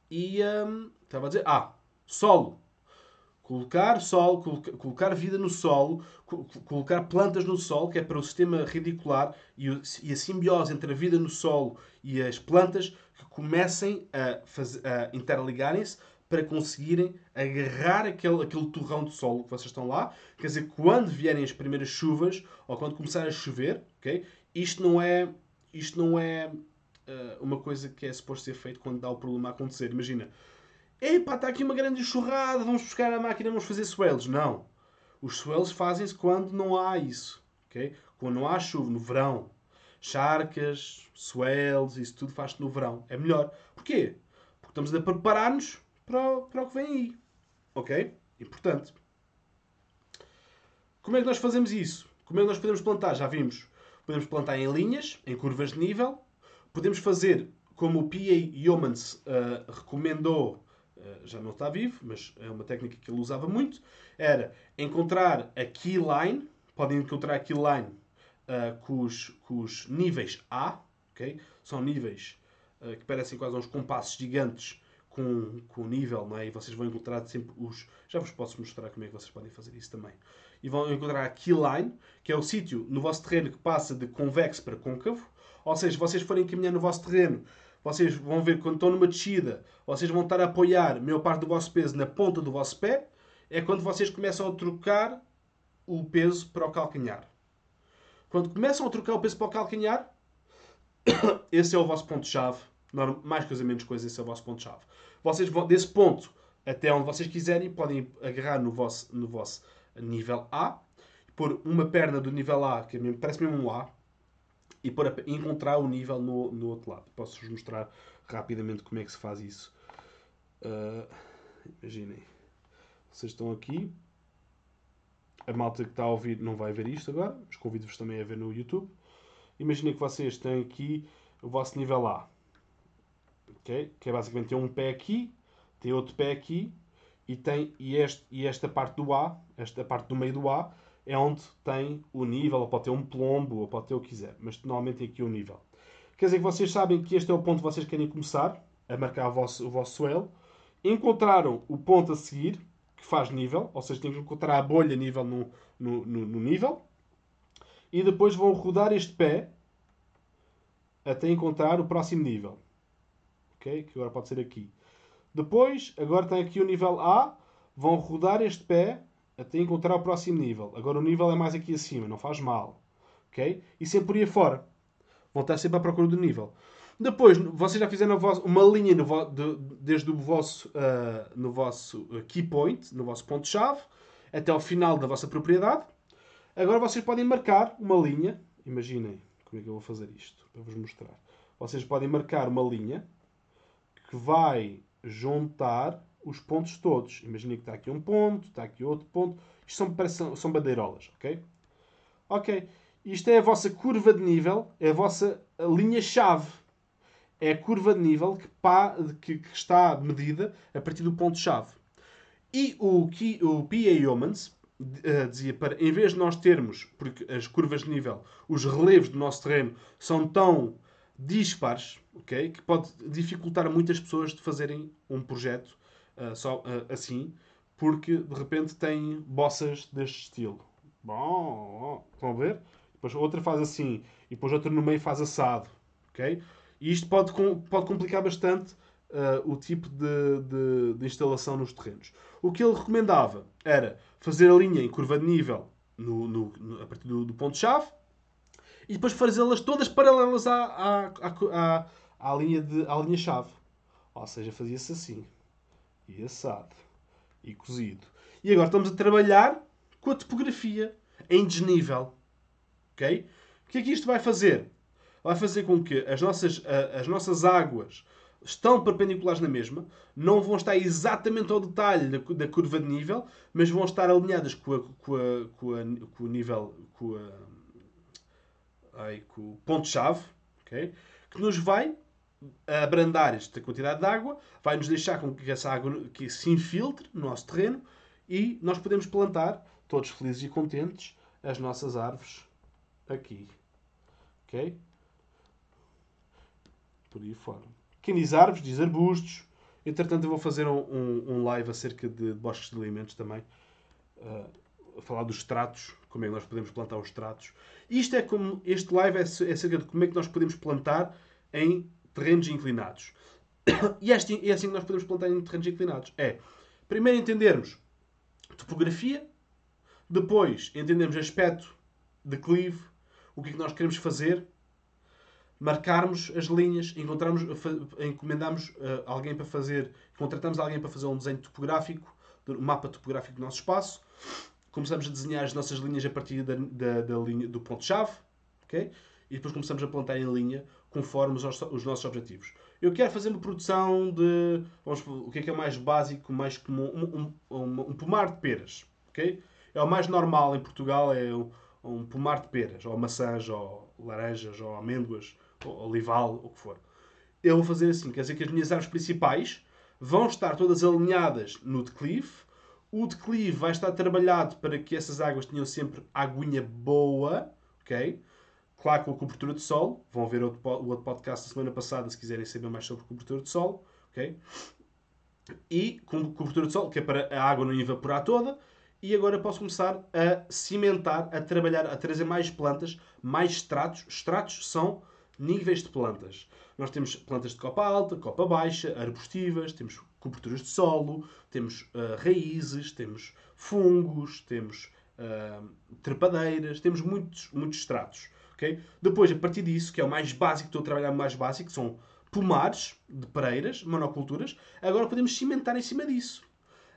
A: e um, estava a dizer, ah, solo. Colocar solo, colocar vida no solo, colocar plantas no solo, que é para o sistema radicular e, a simbiose entre a vida no solo e as plantas que comecem a, a interligarem-se para conseguirem agarrar aquele, aquele torrão de solo que vocês estão lá. Quer dizer, quando vierem as primeiras chuvas ou quando começar a chover, okay, isto não é, isto não é uh, uma coisa que é suposto ser feito quando dá o problema a acontecer. Imagina, epá, está aqui uma grande enxurrada, vamos buscar a máquina, vamos fazer swells. Não. Os swells fazem-se quando não há isso. Okay? Quando não há chuva, no verão. Charcas, swells, isso tudo faz-se no verão. É melhor. Porquê? Porque estamos a preparar-nos para, para o que vem aí. Ok? Importante. Como é que nós fazemos isso? Como é que nós podemos plantar? Já vimos. Podemos plantar em linhas, em curvas de nível. Podemos fazer como o P.A. Yeomans uh, recomendou eh, já não está vivo, mas é uma técnica que ele usava muito, era encontrar a key line, podem encontrar a key line uh, com, os, com, os, níveis A, okay? são níveis uh, que parecem quase uns compassos gigantes com, com nível, não é? e vocês vão encontrar sempre os... Já vos posso mostrar como é que vocês podem fazer isso também. E vão encontrar a key line, que é o sítio no vosso terreno que passa de convexo para côncavo, ou seja, vocês forem caminhar no vosso terreno vocês vão ver quando estão numa descida, vocês vão estar a apoiar a maior parte do vosso peso na ponta do vosso pé. É quando vocês começam a trocar o peso para o calcanhar. Quando começam a trocar o peso para o calcanhar, esse é o vosso ponto-chave. Mais coisa, menos coisa, esse é o vosso ponto-chave. Vocês vão, desse ponto até onde vocês quiserem, podem agarrar no vosso, no vosso nível A, pôr uma perna do nível A, que é parece mesmo um A, e para encontrar o nível no, no outro lado. Posso-vos mostrar rapidamente como é que se faz isso. Uh, imaginem. Vocês estão aqui. A malta que está a ouvir não vai ver isto agora, mas convido-vos também a ver no YouTube. Imaginem que vocês têm aqui o vosso nível A. Okay? Que é basicamente tem um pé aqui, tem outro pé aqui e tem e, este, e esta parte do A, esta parte do meio do A, é onde tem o nível, ou pode ter um plombo, ou pode ter o que quiser, mas normalmente aqui o nível. Quer dizer que vocês sabem que este é o ponto que vocês querem começar a marcar o vosso, o vosso swell. Encontraram o ponto a seguir, que faz nível, ou seja, têm que encontrar a bolha nível no, no, no, no nível. E depois vão rodar este pé até encontrar o próximo nível. Ok? Que agora pode ser aqui. Depois, agora tem aqui o nível A. Vão rodar este pé até encontrar o próximo nível. Agora o nível é mais aqui acima, não faz mal. Ok? E sempre por aí fora. Vão estar sempre à procura do nível. Depois, vocês já fizeram uma linha de, desde o vosso, uh, no vosso key point, no vosso ponto-chave, até ao final da vossa propriedade. Agora vocês podem marcar uma linha. Imaginem como é que eu vou fazer isto para vos mostrar. Vocês podem marcar uma linha que vai juntar os pontos todos. Imaginem que está aqui um ponto, está aqui outro ponto. Isto são, são bandeirolas, ok? Ok. Isto é a vossa curva de nível, é a vossa linha-chave. É a curva de nível que, pá, que, que, está medida a partir do ponto-chave. E o, o P.A. Humans uh, dizia para, em vez de nós termos, porque as curvas de nível, os relevos do nosso terreno são tão dispares, ok? Que pode dificultar muitas pessoas de fazerem um projeto uh, só uh, assim, porque de repente têm bossas deste estilo. Bom, estão a ver? Depois outra faz assim, e depois outra no meio faz assado, ok? E isto pode, pode complicar bastante uh, o tipo de, de, de, instalação nos terrenos. O que ele recomendava era fazer a linha em curva de nível no, no, no a partir do, do ponto-chave e depois fazê-las todas paralelas à, à, à, à, linha de, à linha-chave. Ou seja, fazia-se assim. E assado. E cozido. E agora estamos a trabalhar com a topografia em desnível. Ok? O que é que isto vai fazer? Vai fazer com que as nossas, as nossas águas estão perpendiculares na mesma, não vão estar exatamente ao detalhe da, curva de nível, mas vão estar alinhadas com, a, com, a, com, a, com o nível, com, a, ai, com o ponto-chave, okay? que nos vai abrandar esta quantidade de água, vai nos deixar com que essa água que se infiltre no nosso terreno e nós podemos plantar, todos felizes e contentes, as nossas árvores aqui. Ok? Por aí fora. Quem diz árvores, diz arbustos. Entretanto, eu vou fazer um, um, um live acerca de bosques de alimentos também. Uh, falar dos estratos, como é que nós podemos plantar os estratos. Isto é como, este live é, é acerca de como é que nós podemos plantar em terrenos inclinados. E é assim, é assim que nós podemos plantar em terrenos inclinados. É, primeiro entendermos topografia, depois entendemos aspecto, declive, o que é que nós queremos fazer, marcarmos as linhas, encontramos, encomendamos uh, alguém para fazer, contratamos alguém para fazer um desenho topográfico, um mapa topográfico do nosso espaço, começamos a desenhar as nossas linhas a partir da, da, da linha, do ponto-chave, ok? E depois começamos a plantar em linha conforme os, os, nossos objetivos. Eu quero fazer uma produção de, vamos, o que é que é mais básico, mais comum, um, um, um, um pomar de peras, ok? É o mais normal em Portugal, é um, um pomar de peras, ou maçãs, ou laranjas, ou amêndoas, olival, o que for. Eu vou fazer assim, quer dizer que as minhas árvores principais vão estar todas alinhadas no declive. O declive vai estar trabalhado para que essas águas tenham sempre aguinha boa, ok? Claro, com a cobertura de solo. Vão ver o outro podcast da semana passada se quiserem saber mais sobre cobertura de solo, ok? E com cobertura de solo, que é para a água não evaporar toda. E agora posso começar a cimentar, a trabalhar, a trazer mais plantas, mais estratos. Estratos são níveis de plantas. Nós temos plantas de copa alta, copa baixa, arbustivas, temos coberturas de solo, temos uh, raízes, temos fungos, temos uh, trepadeiras, temos muitos, muitos estratos. Okay? Depois, a partir disso, que é o mais básico, estou a trabalhar mais básico, são pomares de pareiras, monoculturas. Agora podemos cimentar em cima disso.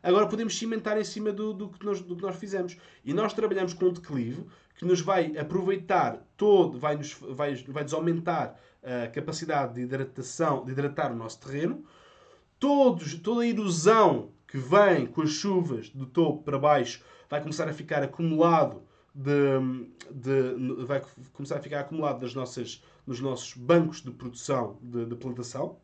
A: Agora podemos cimentar em cima do, do, que, nós, do que nós fizemos. E nós trabalhamos com um declive que nos vai aproveitar todo, vai nos, vai, vai aumentar a capacidade de hidratação, de hidratar o nosso terreno. Todos, toda a erosão que vem com as chuvas do topo para baixo vai começar a ficar acumulado de, de, vai começar a ficar acumulado nas nossas, nos nossos bancos de produção de, de plantação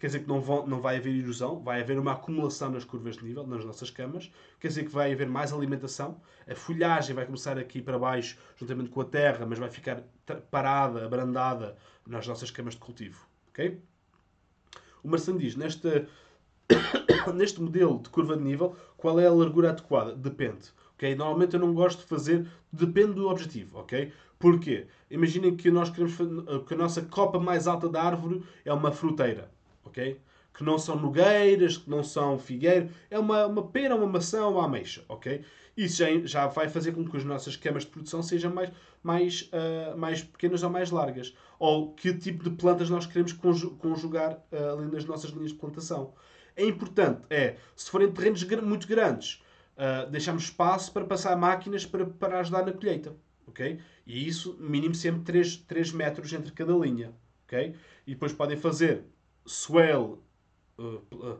A: quer dizer que não, vão, não vai haver erosão, vai haver uma acumulação nas curvas de nível, nas nossas camas, quer dizer que vai haver mais alimentação, a folhagem vai começar aqui para baixo, juntamente com a terra, mas vai ficar parada, abrandada nas nossas camas de cultivo. ok? O Marçano diz, nesta neste modelo de curva de nível, qual é a largura adequada? Depende. Okay? Normalmente eu não gosto de fazer, depende do objetivo. ok? Porquê? Imaginem que nós queremos que a nossa copa mais alta da árvore é uma fruteira. ok? Que não são nogueiras, que não são figueiro. É uma, uma pera, uma maçã, uma ameixa. ok? Isso já, já vai fazer com que as nossas camas de produção sejam mais, mais, uh, mais pequenas ou mais largas. Ou que tipo de plantas nós queremos conjugar uh, ali nas nossas linhas de plantação. É importante, é, se forem terrenos muito grandes, uh, deixamos espaço para passar máquinas para, para ajudar na colheita. ok? E isso, mínimo sempre 3, 3 metros entre cada linha. ok? E depois podem fazer swell, uh, uh,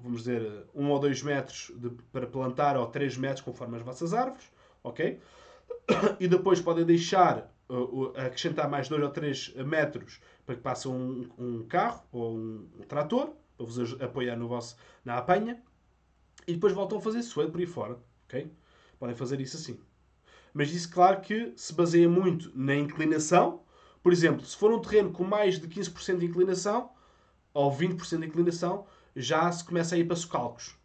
A: vamos dizer, 1 ou 2 metros de, para plantar, ou 3 metros, conforme as vossas árvores. ok? E depois podem deixar, acrescentar mais 2 ou 3 metros para que passe um, um carro ou um, um trator, para vos apoiar no vosso, na apanha e depois voltam a fazer suede por aí fora. ok? Podem fazer isso assim. Mas isso, claro, que se baseia muito na inclinação. Por exemplo, se for um terreno com mais de 15% de inclinação, ou 20% de inclinação, já se começa a ir para socalcos.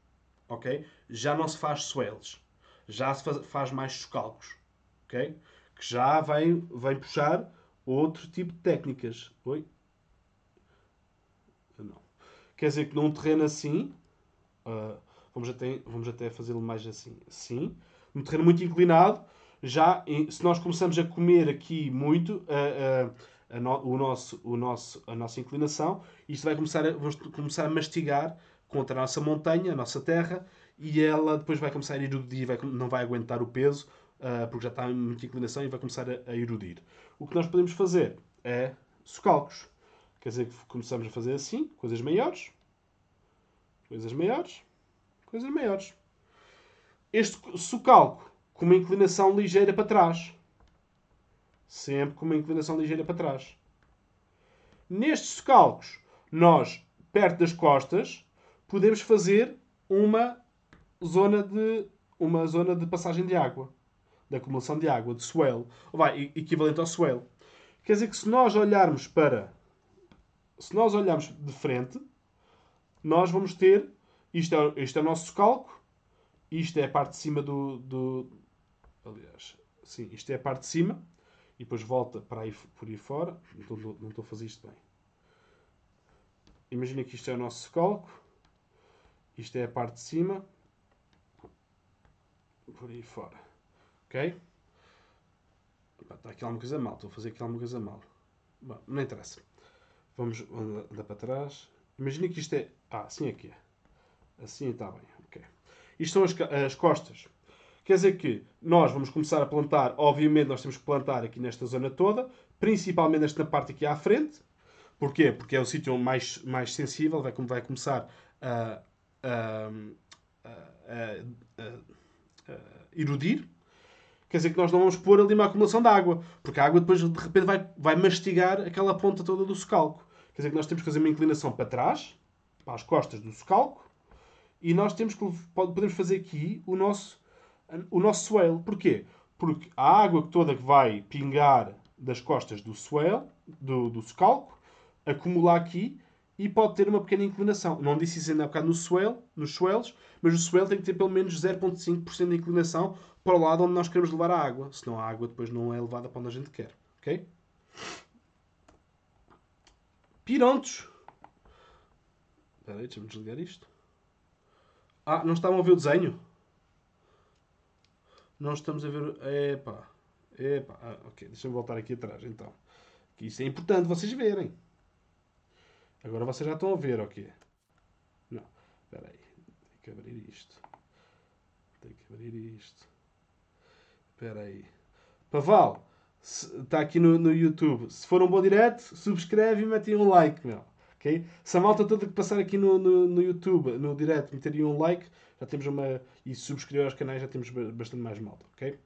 A: Ok? Já não se faz swells. Já se faz, mais socalcos. Ok? Que já vem, vem puxar outro tipo de técnicas. Oi? Não. Quer dizer que num terreno assim, uh, vamos até, vamos até fazê-lo mais assim. Sim. Um terreno muito inclinado, já se nós começamos a comer aqui muito a, a, a no, o nosso, o nosso, a nossa inclinação, isto vai começar a, vamos começar a mastigar contra a nossa montanha, a nossa terra, e ela depois vai começar a erudir, vai, não vai aguentar o peso, uh, porque já está em muita inclinação e vai começar a, a erudir. O que nós podemos fazer é socalcos. Quer dizer que começamos a fazer assim, coisas maiores, coisas maiores, coisas maiores. Este socalco com uma inclinação ligeira para trás. Sempre com uma inclinação ligeira para trás. Nestes socalcos, nós, perto das costas, podemos fazer uma zona de, uma zona de passagem de água. De acumulação de água, de swell. Vai, equivalente ao swell. Quer dizer que se nós olharmos para... Se nós olharmos de frente, nós vamos ter isto é, isto é o nosso socalco. Isto é a parte de cima do, do. Aliás, sim, isto é a parte de cima. E depois volta para aí, por aí fora. Não estou, não estou a fazer isto bem. Imagina que isto é o nosso socalco. Isto é a parte de cima. Por aí fora. Ok? Está aqui alguma coisa mal. Estou a fazer aqui alguma coisa mal. Bom, não interessa. Vamos andar para trás. Imagina que isto é. Ah, assim é que é. Assim está bem. Okay. Isto são as, as costas. Quer dizer que nós vamos começar a plantar, obviamente nós temos que plantar aqui nesta zona toda, principalmente nesta parte aqui à frente. Porquê? Porque é o sítio mais, mais sensível, vai, vai começar a, a, a, a, erudir. Quer dizer que nós não vamos pôr ali uma acumulação de água, porque a água depois de repente vai, vai mastigar aquela ponta toda do socalco. Quer dizer que nós temos que fazer uma inclinação para trás, para as costas do socalco, e nós temos que podemos fazer aqui o nosso, o nosso swale. Porquê? Porque a água toda que vai pingar das costas do swale, do, do scalco, acumula aqui e pode ter uma pequena inclinação. Não disse isso ainda há bocado no swell, nos swells, mas o swell tem que ter pelo menos 0,5% de inclinação para o lado onde nós queremos levar a água. Senão a água depois não é levada para onde a gente quer. Ok? Pirontos. Espera aí, deixa-me desligar isto. Ah, não estavam a ver o desenho? Não estamos a ver. Epá. Epá. Ah, ok, deixa-me voltar aqui atrás então. Que isso é importante vocês verem. Agora vocês já estão a ver, ok? Não. Espera aí. Tem que abrir isto. Tem que abrir isto. Espera aí. Paval, está aqui no, no YouTube. Se for um bom direto, subscreve e mete um like, meu. Okay? Se a malta toda que passar aqui no, no, no YouTube, no direto, meteria um like, já temos uma. E subscrever aos canais, já temos bastante mais malta. Ok?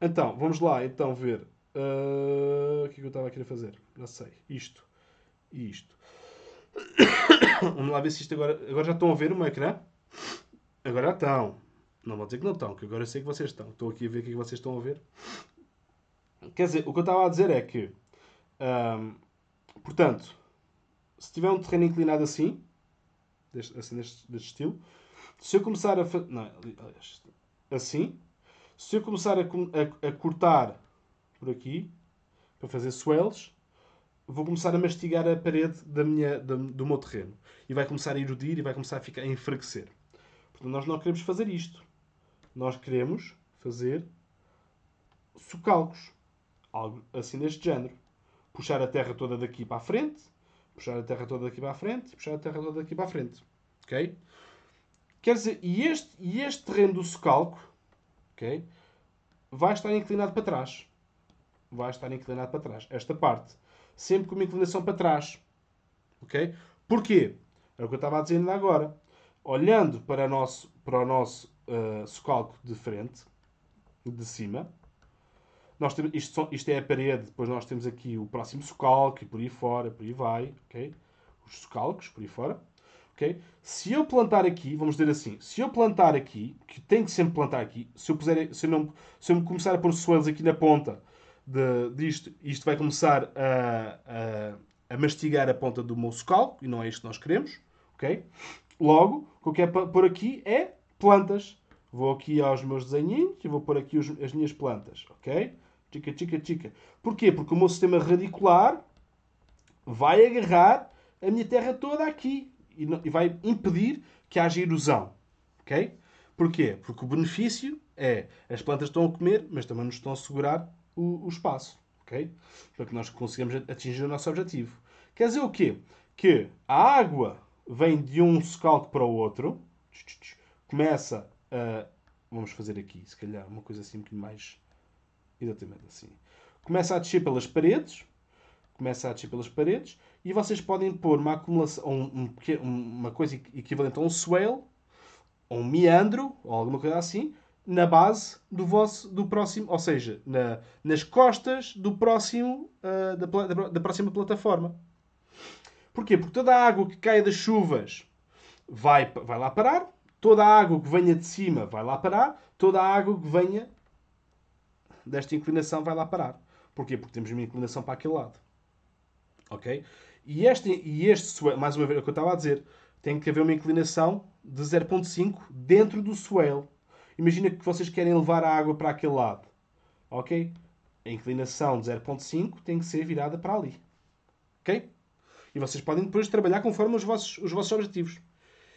A: Então, vamos lá então ver. Uh, o que é que eu estava a querer fazer? Não sei. Isto. Isto. vamos lá ver se isto agora. Agora já estão a ver o meu ecrã? Agora já estão. Não vou dizer que não estão, que agora eu sei que vocês estão. Estou aqui a ver o que, é vocês estão a ver. Quer dizer, o que eu estava a dizer é que. Portanto, se tiver um terreno inclinado assim, deste, assim deste, deste estilo. Se eu começar a fazer. Assim. Se eu começar a, a, a, cortar por aqui, para fazer swells, vou começar a mastigar a parede da minha, da, do meu terreno. E vai começar a erudir e vai começar a ficar a enfraquecer. Portanto, nós não queremos fazer isto. Nós queremos fazer socalcos. Algo assim deste género. Puxar a terra toda daqui para a frente, puxar a terra toda daqui para a frente, puxar a terra toda daqui para a frente. Ok? Quer dizer, e este, e este terreno do socalco, ok? Vai estar inclinado para trás. Vai estar inclinado para trás. Esta parte. Sempre com uma inclinação para trás. Ok? Porquê? É o que eu estava a dizer ainda agora. Olhando para o nosso, para o nosso uh, socalco de frente, de cima, nós temos, isto, isto, é a parede, depois nós temos aqui o próximo socalco e por aí fora, por aí vai, ok? Os socalcos, por aí fora. ok? Se eu plantar aqui, vamos dizer assim, se eu plantar aqui, que tenho que sempre plantar aqui, se eu, puser, se eu, não, se eu começar a pôr swells aqui na ponta de, disto, isto vai começar a, a, a, mastigar a ponta do meu socalco, e não é isto que nós queremos, ok? Logo, o que eu quero pôr aqui é plantas. Vou aqui aos meus desenhinhos e vou pôr aqui os, as minhas plantas, ok? Chica, chica, chica. Porquê? Porque o meu sistema radicular vai agarrar a minha terra toda aqui e, não, e vai impedir que haja erosão. Ok? Porquê? Porque o benefício é as plantas estão a comer, mas também nos estão a segurar o, o espaço. Ok? Para que nós consigamos atingir o nosso objetivo. Quer dizer o quê? Que a água vem de um socalco para o outro, começa a. Vamos fazer aqui, se calhar, uma coisa assim um bocadinho mais Exatamente assim. Começa a descer pelas paredes. Começa a descer pelas paredes. E vocês podem pôr uma acumulação, um, um, uma coisa equivalente a um swale, ou um meandro, ou alguma coisa assim, na base do vosso, do próximo, ou seja, na, nas costas do próximo, uh, da, da, da, próxima plataforma. Porquê? Porque toda a água que cai das chuvas vai, vai lá parar, toda a água que venha de cima vai lá parar, toda a água que venha desta inclinação vai lá parar. Porquê? Porque temos uma inclinação para aquele lado. Ok? E este, e este mais uma vez, é o que eu estava a dizer, tem que haver uma inclinação de 0.5 dentro do swale. Imagina que vocês querem levar a água para aquele lado. Ok? A inclinação de 0.5 tem que ser virada para ali. Ok? E vocês podem depois trabalhar conforme os vossos, os vossos objetivos.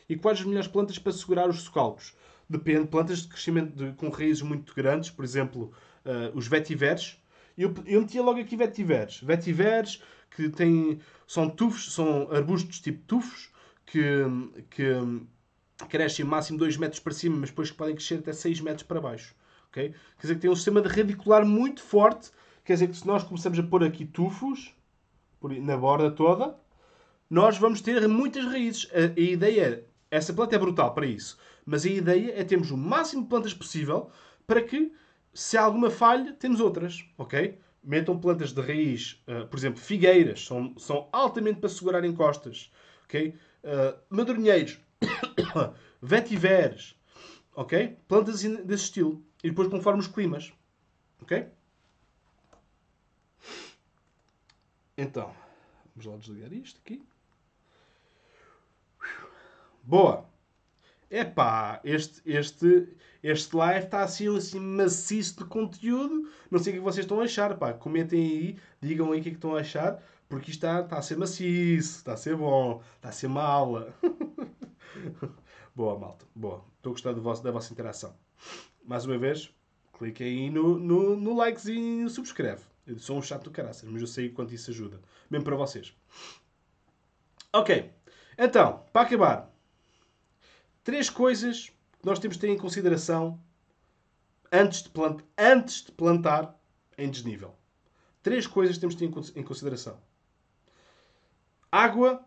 A: E quais as melhores plantas para segurar os socalcos? Depende. Plantas de crescimento de, com raízes muito grandes, por exemplo, uh, os vetiveres. Eu, eu metia logo aqui vetiveres. Vetiveres que têm, são tufos, são arbustos tipo tufos, que, que crescem máximo 2 metros para cima, mas depois podem crescer até 6 metros para baixo. Okay? Quer dizer que tem um sistema de radicular muito forte. Quer dizer que se nós começamos a pôr aqui tufos na borda toda, nós vamos ter muitas raízes. A, a ideia é, essa planta é brutal para isso, mas a ideia é termos o máximo de plantas possível para que se há alguma falha, temos outras, ok? Metam plantas de raiz, uh, por exemplo, figueiras, são, são altamente para segurar encostas, ok? Uh, vetiveres, ok? Plantas desse estilo. E depois conforme os climas, ok? Então, vamos lá desligar isto aqui. Boa. Epá, este, este, este live está assim, assim maciço de conteúdo. Não sei o que vocês estão a achar. Pá. Comentem aí, digam aí o que, é que estão a achar. Porque isto está, está a ser maciço, está a ser bom, está a ser aula. boa, malta. Boa. Estou a gostar do vosso, da vossa interação. Mais uma vez, clique aí no, no, no likezinho e subscreve. Eu sou um chato do caraças, mas eu sei quanto isso ajuda. Mesmo para vocês. Ok. Então, para acabar, Três coisas que nós temos de ter em consideração antes de, plant antes de plantar em desnível. Três coisas temos de ter em consideração. Água.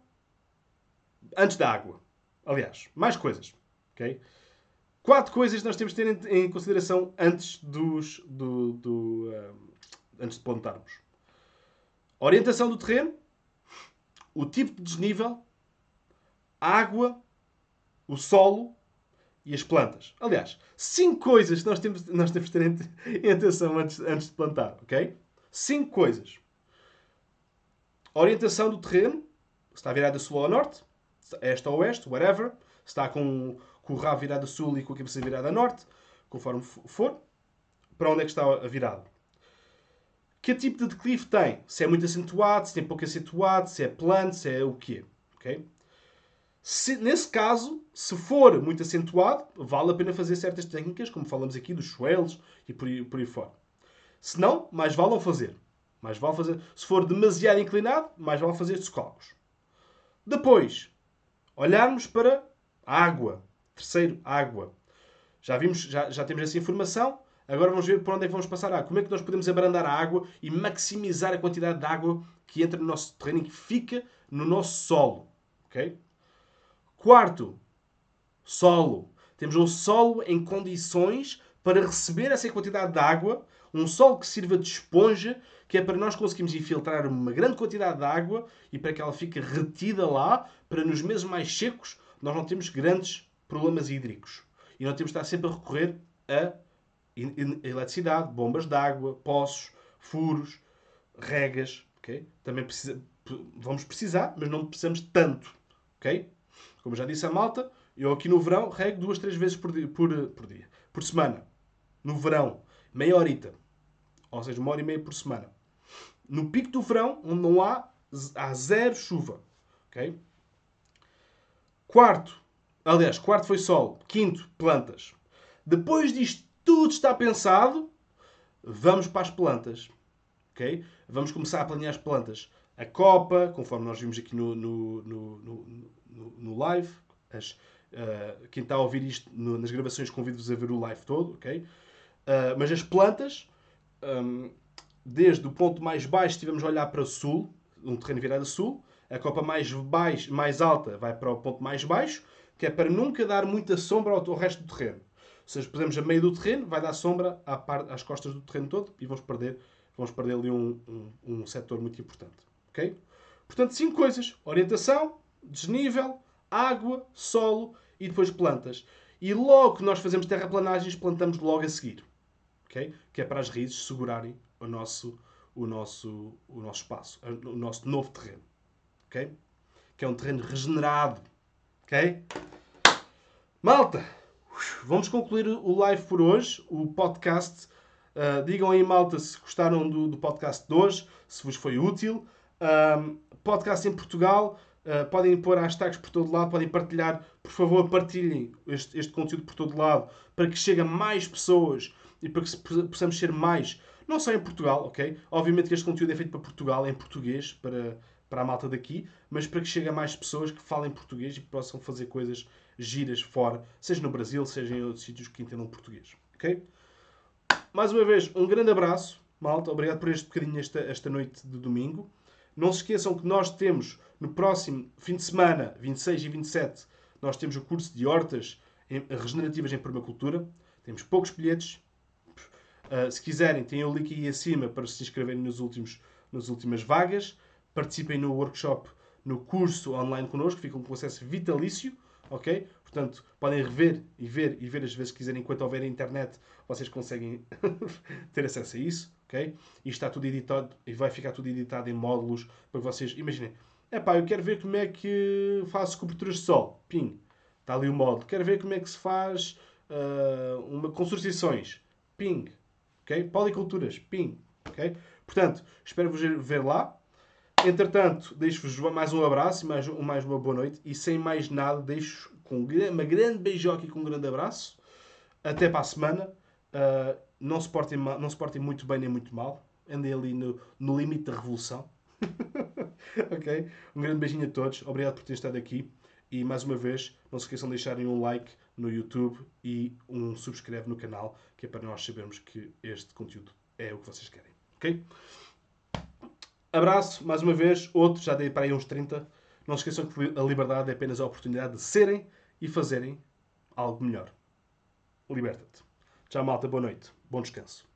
A: Antes da água. Aliás, mais coisas. Okay? Quatro coisas nós temos de ter em, consideração antes, dos, do, do uh, antes de plantarmos. orientação do terreno, o tipo de desnível, água o solo e as plantas. Aliás, cinco coisas que nós temos, nós temos de ter em atenção antes, antes de plantar, ok? Cinco coisas. orientação do terreno, se está virado a sul ou a norte. Este a oeste, whatever. Se está com, com o rabo virado a sul e com a cabeça virada a norte, conforme for. Para onde é que está virado? Que tipo de declive tem? Se é muito acentuado, se tem pouco acentuado, se é plano, se é o quê? Okay? Se, nesse caso, se for muito acentuado, vale a pena fazer certas técnicas, como falamos aqui, dos joelhos e por aí, por aí fora. Se não, mais vale não fazer. Mais vale fazer. Se for demasiado inclinado, mais vale fazer socalcos. Depois, olharmos para a água. Terceiro, água. Já vimos, já, já temos essa informação. Agora vamos ver por onde é que vamos passar a água. Como é que nós podemos abrandar a água e maximizar a quantidade de água que entra no nosso terreno e que fica no nosso solo. ok? Quarto, solo. Temos um solo em condições para receber essa quantidade de água, um solo que sirva de esponja, que é para nós conseguirmos infiltrar uma grande quantidade de água e para que ela fique retida lá, para nos meses mais secos nós não temos grandes problemas hídricos. E não temos de estar sempre a recorrer a eletricidade, bombas de água, poços, furos, regas. Okay? Também precisa, vamos precisar, mas não precisamos tanto. Okay? Como já disse a malta, eu aqui no verão rego duas, três vezes por dia, por, por, dia, por semana. No verão, meia horita. Ou seja, uma hora e meia por semana. No pico do verão, onde não há, há zero chuva. Okay? Quarto, aliás, quarto foi sol. Quinto, plantas. Depois disto tudo está pensado, vamos para as plantas. Okay? Vamos começar a planear as plantas. A copa, conforme nós vimos aqui no, no, no, no, no live. As, uh, quem está a ouvir isto no, nas gravações, convido-vos a ver o live todo. Okay? Uh, mas as plantas, um, desde o ponto mais baixo, estivemos a olhar para sul, um terreno virado a sul. A copa mais, baixo, mais alta vai para o ponto mais baixo, que é para nunca dar muita sombra ao, resto do terreno. Ou seja, pusemos a meio do terreno, vai dar sombra à às costas do terreno todo e vamos perder, vamos perder ali um, um, um setor muito importante. Ok? Portanto, cinco coisas: orientação, desnível, água, solo e depois plantas. E logo que nós fazemos terraplanagens, plantamos logo a seguir. ok? Que é para as raízes segurarem o nosso, o nosso, o nosso espaço, o nosso novo terreno. ok? Que é um terreno regenerado. ok? Malta! Vamos concluir o live por hoje, o podcast. Uh, digam aí, malta, se gostaram do, do, podcast de hoje, se vos foi útil. Uh, podcast em Portugal. Uh, podem pôr hashtags por todo lado, podem partilhar. Por favor, partilhem este, este conteúdo por todo lado para que chegue a mais pessoas e para que possamos ser mais, não só em Portugal, ok? Obviamente que este conteúdo é feito para Portugal, em português, para, para a malta daqui, mas para que chegue a mais pessoas que falem português e possam fazer coisas giras fora, seja no Brasil, seja em outros sítios que entendam português. Ok? Mais uma vez, um grande abraço, malta. Obrigado por este bocadinho esta, esta noite de domingo. Não se esqueçam que nós temos no próximo fim de semana, 26 e 27, nós temos o curso de hortas regenerativas em permacultura. Temos poucos bilhetes. Uh, se quiserem, têm o link aí acima para se inscreverem nos últimos, nas últimas vagas. Participem no workshop, no curso online connosco, ficam com acesso vitalício ok? Portanto, podem rever e ver e ver as vezes que quiserem, enquanto houver internet, vocês conseguem ter acesso a isso, ok? E está tudo editado e vai ficar tudo editado em módulos para que vocês, imaginem, é pá, eu quero ver como é que faço coberturas de sol, ping, está ali o módulo. Quero ver como é que se faz uh, uma construções, ping, ok? Policulturas, ping, ok? Portanto, espero-vos ver lá. Entretanto, deixo-vos mais um abraço e mais, mais uma boa noite. E sem mais nada, deixo com uma grande beijoca e com um grande abraço. Até para a semana. Uh, não, se portem não se portem muito bem nem muito mal. Andem ali no, no limite da revolução. ok? Um grande beijinho a todos. Obrigado por terem estado aqui. E mais uma vez, não se esqueçam de deixarem um like no YouTube e um subscreve no canal, que é para nós sabermos que este conteúdo é o que vocês querem. Ok? Abraço, mais uma vez, outro, já dei para aí uns 30. Não se esqueçam que a liberdade é apenas a oportunidade de serem e fazerem algo melhor. Liberta-te. Tchau, malta. Boa noite. Bom descanso.